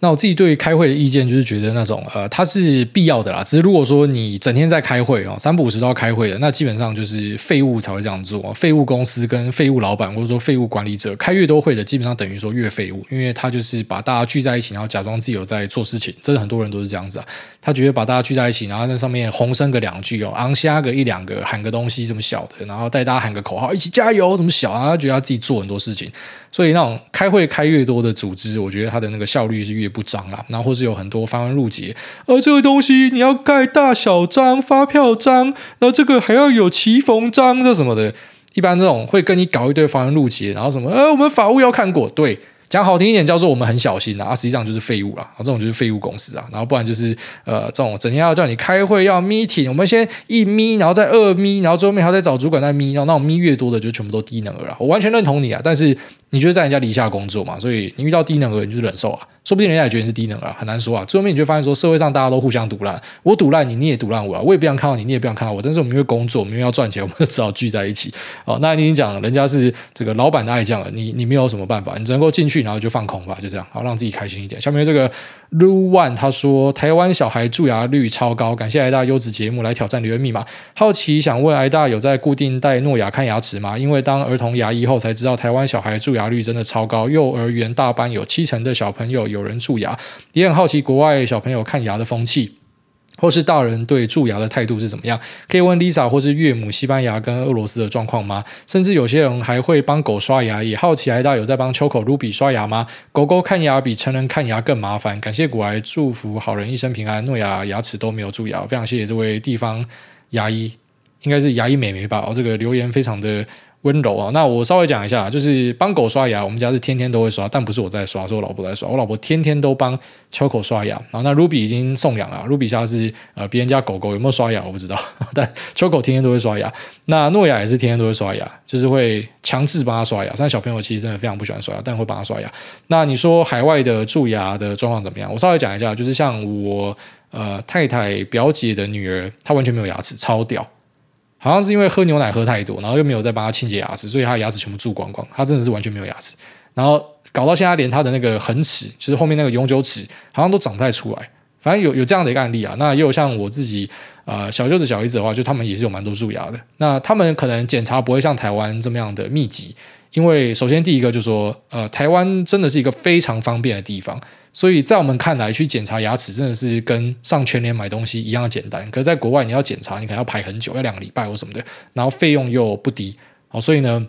那我自己对于开会的意见就是觉得那种呃，它是必要的啦。只是如果说你整天在开会哦，三不五时都要开会的，那基本上就是废物才会这样做。废物公司跟废物老板或者说废物管理者开越多会的，基本上等于说越废物，因为他就是把大家聚在一起，然后假装自己有在做事情。真的很多人都是这样子啊，他觉得把大家聚在一起，然后在上面洪声个两句哦，昂瞎个一两个，喊个东西什么小的，然后带大家喊个口号，一起加油什么小啊，他觉得他自己做很多事情。所以那种开会开越多的组织，我觉得它的那个效率是越不彰啦。然后或是有很多繁文縟节，而这个东西你要盖大小章、发票章，然后这个还要有骑缝章这什么的。一般这种会跟你搞一堆繁文縟节，然后什么呃，我们法务要看过，对。讲好听一点叫做我们很小心啊，实际上就是废物啦。这种就是废物公司啊。然后不然就是呃，这种整天要叫你开会要 meeting，我们先一咪，然后再二咪，然后最后面还要再找主管再咪，然后那种咪越多的就全部都低能儿了。我完全认同你啊，但是你就是在人家底下工作嘛，所以你遇到低能儿你就忍受啊。说不定人家也觉得你是低能啊，很难说啊。最后面你就发现说，社会上大家都互相赌烂，我赌烂你，你也赌烂我啊。我也不想看到你，你也不想看到我。但是我们因为工作，我们因为要赚钱，我们就只好聚在一起。哦，那你讲人家是这个老板的爱将了，你你没有什么办法，你只能够进去，然后就放空吧，就这样，好让自己开心一点。下面这个 Lu One 他说，台湾小孩蛀牙率超高，感谢癌大优质节目来挑战留言密码。好奇想问癌大有在固定带诺亚看牙齿吗？因为当儿童牙医后才知道，台湾小孩蛀牙率真的超高，幼儿园大班有七成的小朋友有人蛀牙。也很好奇国外小朋友看牙的风气，或是大人对蛀牙的态度是怎么样？可以问 Lisa 或是岳母西班牙跟俄罗斯的状况吗？甚至有些人还会帮狗刷牙，也好奇癌大有在帮秋口 Ruby 刷牙吗？狗狗看牙比成人看牙更麻烦。感谢股癌，祝福好人一生平安。诺亚牙齿都没有蛀牙，非常谢谢这位地方牙医，应该是牙医美眉吧？哦，这个留言非常的。温柔啊，那我稍微讲一下，就是帮狗刷牙，我们家是天天都会刷，但不是我在刷，是我老婆在刷。我老婆天天都帮秋口刷牙，然后那 Ruby 已经送养了，Ruby 家是呃别人家狗狗有没有刷牙我不知道，但 秋口天天都会刷牙。那诺亚也是天天都会刷牙，就是会强制帮他刷牙。但小朋友其实真的非常不喜欢刷牙，但会帮他刷牙。那你说海外的蛀牙的状况怎么样？我稍微讲一下，就是像我呃太太表姐的女儿，她完全没有牙齿，超屌。好像是因为喝牛奶喝太多，然后又没有再帮他清洁牙齿，所以他的牙齿全部蛀光光。他真的是完全没有牙齿，然后搞到现在连他的那个恒齿，就是后面那个永久齿，好像都长不太出来。反正有有这样的一个案例啊。那也有像我自己呃小舅子小姨子的话，就他们也是有蛮多蛀牙的。那他们可能检查不会像台湾这么样的密集，因为首先第一个就是说，呃，台湾真的是一个非常方便的地方。所以在我们看来，去检查牙齿真的是跟上全年买东西一样简单。可是在国外，你要检查，你可能要排很久，要两个礼拜或什么的，然后费用又不低。好，所以呢，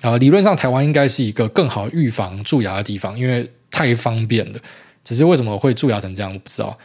啊，理论上台湾应该是一个更好预防蛀牙的地方，因为太方便了。只是为什么会蛀牙成这样，我不知道。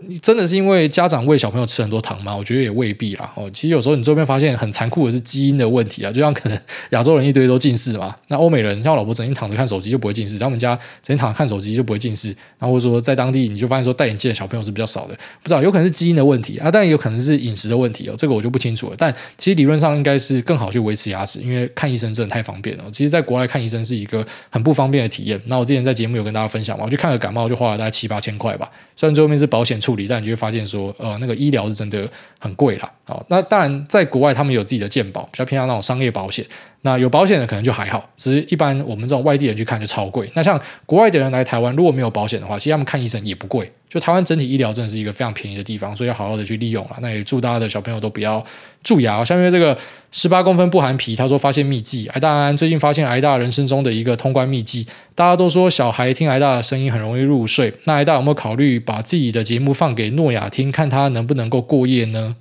你真的是因为家长喂小朋友吃很多糖吗？我觉得也未必啦。哦，其实有时候你周边发现很残酷的是基因的问题啊，就像可能亚洲人一堆都近视嘛，那欧美人像我老婆整天躺着看手机就不会近视，他们家整天躺着看手机就不会近视。然后或者说在当地你就发现说戴眼镜的小朋友是比较少的，不知道有可能是基因的问题啊，但也有可能是饮食的问题哦，这个我就不清楚了。但其实理论上应该是更好去维持牙齿，因为看医生真的太方便了。其实，在国外看医生是一个很不方便的体验。那我之前在节目有跟大家分享嘛，我去看个感冒就花了大概七八千块吧，虽然最后面是保险处理，但你就会发现。说呃，那个医疗是真的很贵啦。哦，那当然，在国外他们有自己的健保，比较偏向那种商业保险。那有保险的可能就还好，只是一般我们这种外地人去看就超贵。那像国外的人来台湾，如果没有保险的话，其实他们看医生也不贵。就台湾整体医疗真的是一个非常便宜的地方，所以要好好的去利用了。那也祝大家的小朋友都不要蛀牙。下面这个十八公分不含皮，他说发现秘籍，癌大安最近发现癌大人生中的一个通关秘籍。大家都说小孩听癌大的声音很容易入睡，那癌大有没有考虑把自己的节目放给诺亚听，看他能不能够过夜呢？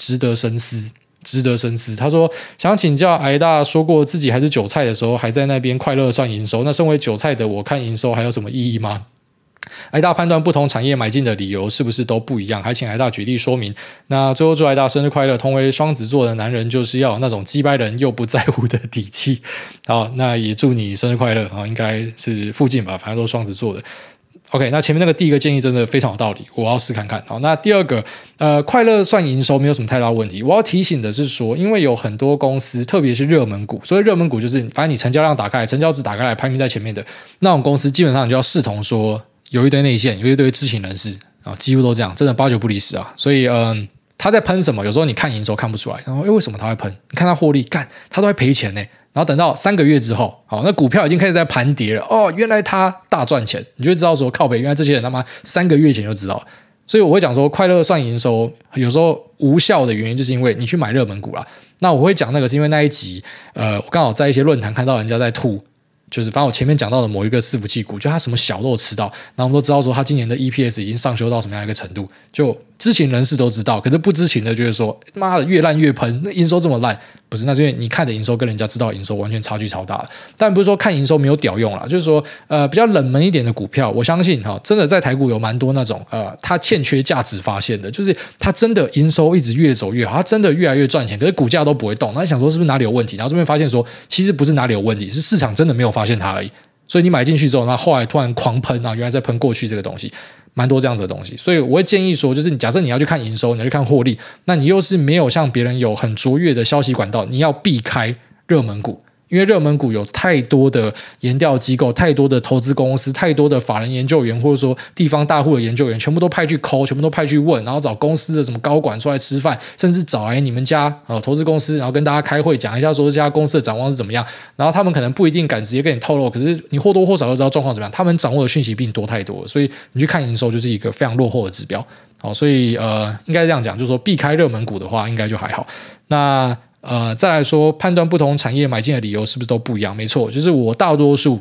值得深思，值得深思。他说想请教癌大，说过自己还是韭菜的时候，还在那边快乐算营收。那身为韭菜的我，看营收还有什么意义吗？癌大判断不同产业买进的理由是不是都不一样？还请癌大举例说明。那最后祝癌大生日快乐。同为双子座的男人，就是要那种机掰人又不在乎的底气。好，那也祝你生日快乐啊！应该是附近吧，反正都是双子座的。OK，那前面那个第一个建议真的非常有道理，我要试看看。好，那第二个，呃，快乐算营收没有什么太大问题。我要提醒的是说，因为有很多公司，特别是热门股，所以热门股就是反正你成交量打开来，成交值打开来，排名在前面的那种公司，基本上你就要视同说有一堆内线，有一堆知情人士啊，几乎都这样，真的八九不离十啊。所以，嗯、他在喷什么？有时候你看营收看不出来，然后诶，为什么他会喷？你看他获利，干，他都会赔钱呢。然后等到三个月之后，好，那股票已经开始在盘跌了。哦，原来他大赚钱，你就知道说靠北，原来这些人他妈三个月前就知道。所以我会讲说，快乐算营收有时候无效的原因，就是因为你去买热门股啦。那我会讲那个是因为那一集，呃，我刚好在一些论坛看到人家在吐。就是反正我前面讲到的某一个伺服器股，就它什么小都吃到，然后我们都知道说它今年的 EPS 已经上修到什么样一个程度，就知情人士都知道，可是不知情的就是说，妈的越烂越喷，那营收这么烂，不是？那是因为你看的营收跟人家知道营收完全差距超大的。但不是说看营收没有屌用啦，就是说呃比较冷门一点的股票，我相信哈，真的在台股有蛮多那种呃它欠缺价值发现的，就是它真的营收一直越走越好，它真的越来越赚钱，可是股价都不会动，那你想说是不是哪里有问题？然后这边发现说其实不是哪里有问题，是市场真的没有发现它而已。所以你买进去之后，那后来突然狂喷啊，原来在喷过去这个东西，蛮多这样子的东西。所以我会建议说，就是你假设你要去看营收，你要去看获利，那你又是没有像别人有很卓越的消息管道，你要避开热门股。因为热门股有太多的研调机构、太多的投资公司、太多的法人研究员，或者说地方大户的研究员，全部都派去抠全部都派去问，然后找公司的什么高管出来吃饭，甚至找来你们家啊投资公司，然后跟大家开会讲一下说这家公司的展望是怎么样。然后他们可能不一定敢直接跟你透露，可是你或多或少都知道状况怎么样。他们掌握的讯息比你多太多了，所以你去看营收就是一个非常落后的指标。好，所以呃，应该这样讲，就是说避开热门股的话，应该就还好。那。呃，再来说判断不同产业买进的理由是不是都不一样？没错，就是我大多数。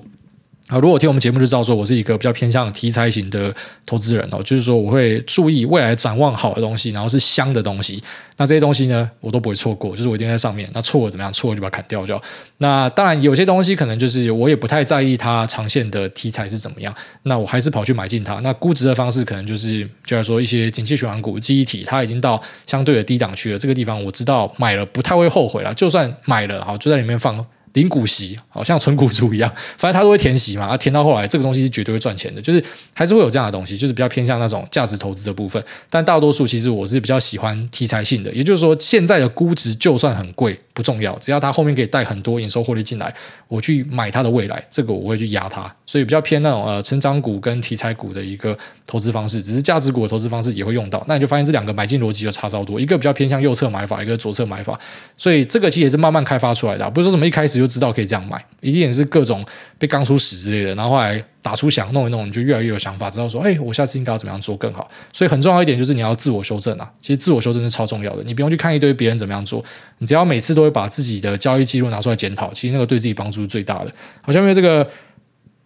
啊，如果听我们节目就知道说，我是一个比较偏向题材型的投资人哦，就是说我会注意未来展望好的东西，然后是香的东西。那这些东西呢，我都不会错过，就是我一定在上面。那错了怎么样？错了就把它砍掉就好。那当然有些东西可能就是我也不太在意它长线的题材是怎么样，那我还是跑去买进它。那估值的方式可能就是，就来说一些景气循环股、记忆体，它已经到相对的低档区了。这个地方我知道买了不太会后悔了，就算买了好就在里面放。领股息，好像存股族一样，反正他都会填息嘛，啊，填到后来，这个东西是绝对会赚钱的，就是还是会有这样的东西，就是比较偏向那种价值投资的部分。但大多数其实我是比较喜欢题材性的，也就是说，现在的估值就算很贵不重要，只要它后面可以带很多营收获利进来，我去买它的未来，这个我会去压它。所以比较偏那种呃成长股跟题材股的一个投资方式，只是价值股的投资方式也会用到。那你就发现这两个买进逻辑就差超多，一个比较偏向右侧买法，一个左侧买法。所以这个其实也是慢慢开发出来的，不是说什么一开始。就知道可以这样买，一定也是各种被刚出屎之类的，然后后来打出想弄一弄，你就越来越有想法，知道说，哎，我下次应该要怎么样做更好。所以很重要一点就是你要自我修正啊，其实自我修正是超重要的，你不用去看一堆别人怎么样做，你只要每次都会把自己的交易记录拿出来检讨，其实那个对自己帮助是最大的。好，下面这个。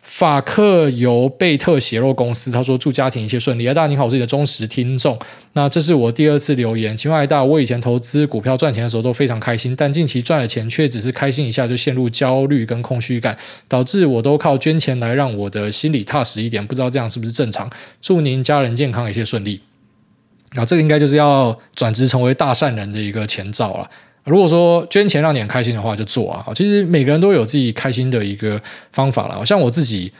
法克尤贝特血肉公司，他说祝家庭一切顺利。艾大你好，我是你的忠实听众。那这是我第二次留言，请问艾大，我以前投资股票赚钱的时候都非常开心，但近期赚了钱却只是开心一下就陷入焦虑跟空虚感，导致我都靠捐钱来让我的心里踏实一点。不知道这样是不是正常？祝您家人健康，一切顺利。那这个应该就是要转职成为大善人的一个前兆了。如果说捐钱让你很开心的话，就做啊！其实每个人都有自己开心的一个方法了。像我自己，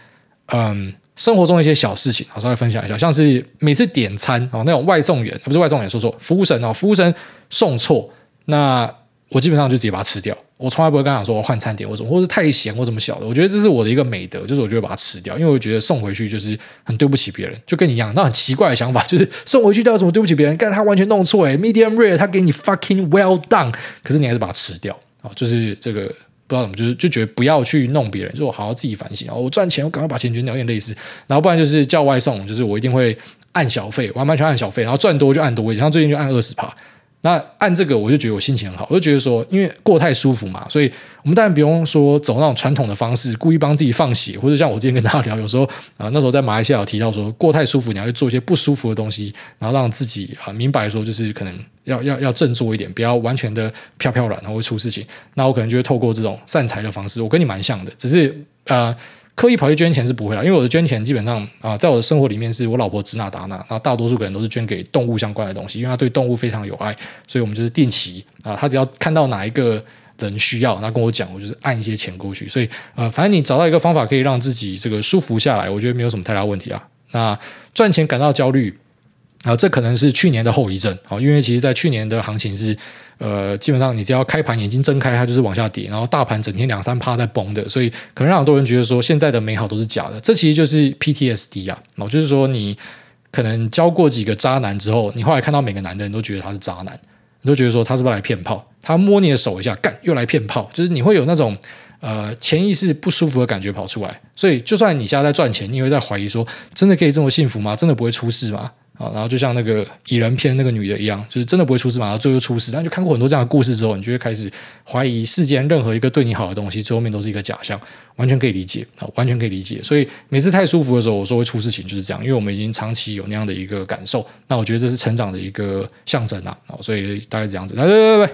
嗯，生活中一些小事情，我稍微分享一下，像是每次点餐哦，那种外送员，不是外送员，说错，服务生哦，服务生送错，那。我基本上就直接把它吃掉，我从来不会跟他讲说我换餐点或什么，或是太咸或怎么小的。我觉得这是我的一个美德，就是我就会把它吃掉，因为我觉得送回去就是很对不起别人，就跟你一样，那很奇怪的想法，就是送回去掉什么对不起别人？但 他完全弄错诶，medium rare，他给你 fucking well done，可是你还是把它吃掉啊，就是这个不知道怎么，就是就觉得不要去弄别人，就我好好自己反省啊，我赚钱我赶快把钱捐掉，有点类似，然后不然就是叫外送，就是我一定会按小费，我还蛮喜欢按小费，然后赚多就按多一点，像最近就按二十趴。那按这个，我就觉得我心情很好，我就觉得说，因为过太舒服嘛，所以我们当然不用说走那种传统的方式，故意帮自己放血，或者像我之前跟大家聊，有时候啊，那时候在马来西亚有提到说，过太舒服，你要去做一些不舒服的东西，然后让自己啊明白说，就是可能要要要振作一点，不要完全的飘飘然，然后会出事情。那我可能就会透过这种散财的方式，我跟你蛮像的，只是呃。刻意跑去捐钱是不会了，因为我的捐钱基本上啊，在我的生活里面是我老婆支那达那，大多数可能都是捐给动物相关的东西，因为他对动物非常有爱，所以我们就是定期啊，他只要看到哪一个人需要，他跟我讲，我就是按一些钱过去，所以呃，反正你找到一个方法可以让自己这个舒服下来，我觉得没有什么太大问题啊。那赚钱感到焦虑。啊，这可能是去年的后遗症啊，因为其实，在去年的行情是，呃，基本上你只要开盘眼睛睁开，它就是往下跌，然后大盘整天两三趴在崩的，所以可能让很多人觉得说，现在的美好都是假的。这其实就是 PTSD 啊，哦，就是说你可能交过几个渣男之后，你后来看到每个男的人都觉得他是渣男，你都觉得说他是不是来骗炮？他摸你的手一下，干又来骗炮，就是你会有那种呃潜意识不舒服的感觉跑出来。所以，就算你现在在赚钱，你也会在怀疑说，真的可以这么幸福吗？真的不会出事吗？啊，然后就像那个蚁人片那个女的一样，就是真的不会出事嘛，然后最后出事。但就看过很多这样的故事之后，你就会开始怀疑世间任何一个对你好的东西，最后面都是一个假象，完全可以理解啊，完全可以理解。所以每次太舒服的时候，我说会出事情就是这样，因为我们已经长期有那样的一个感受。那我觉得这是成长的一个象征啊，所以大概这样子。来来来来。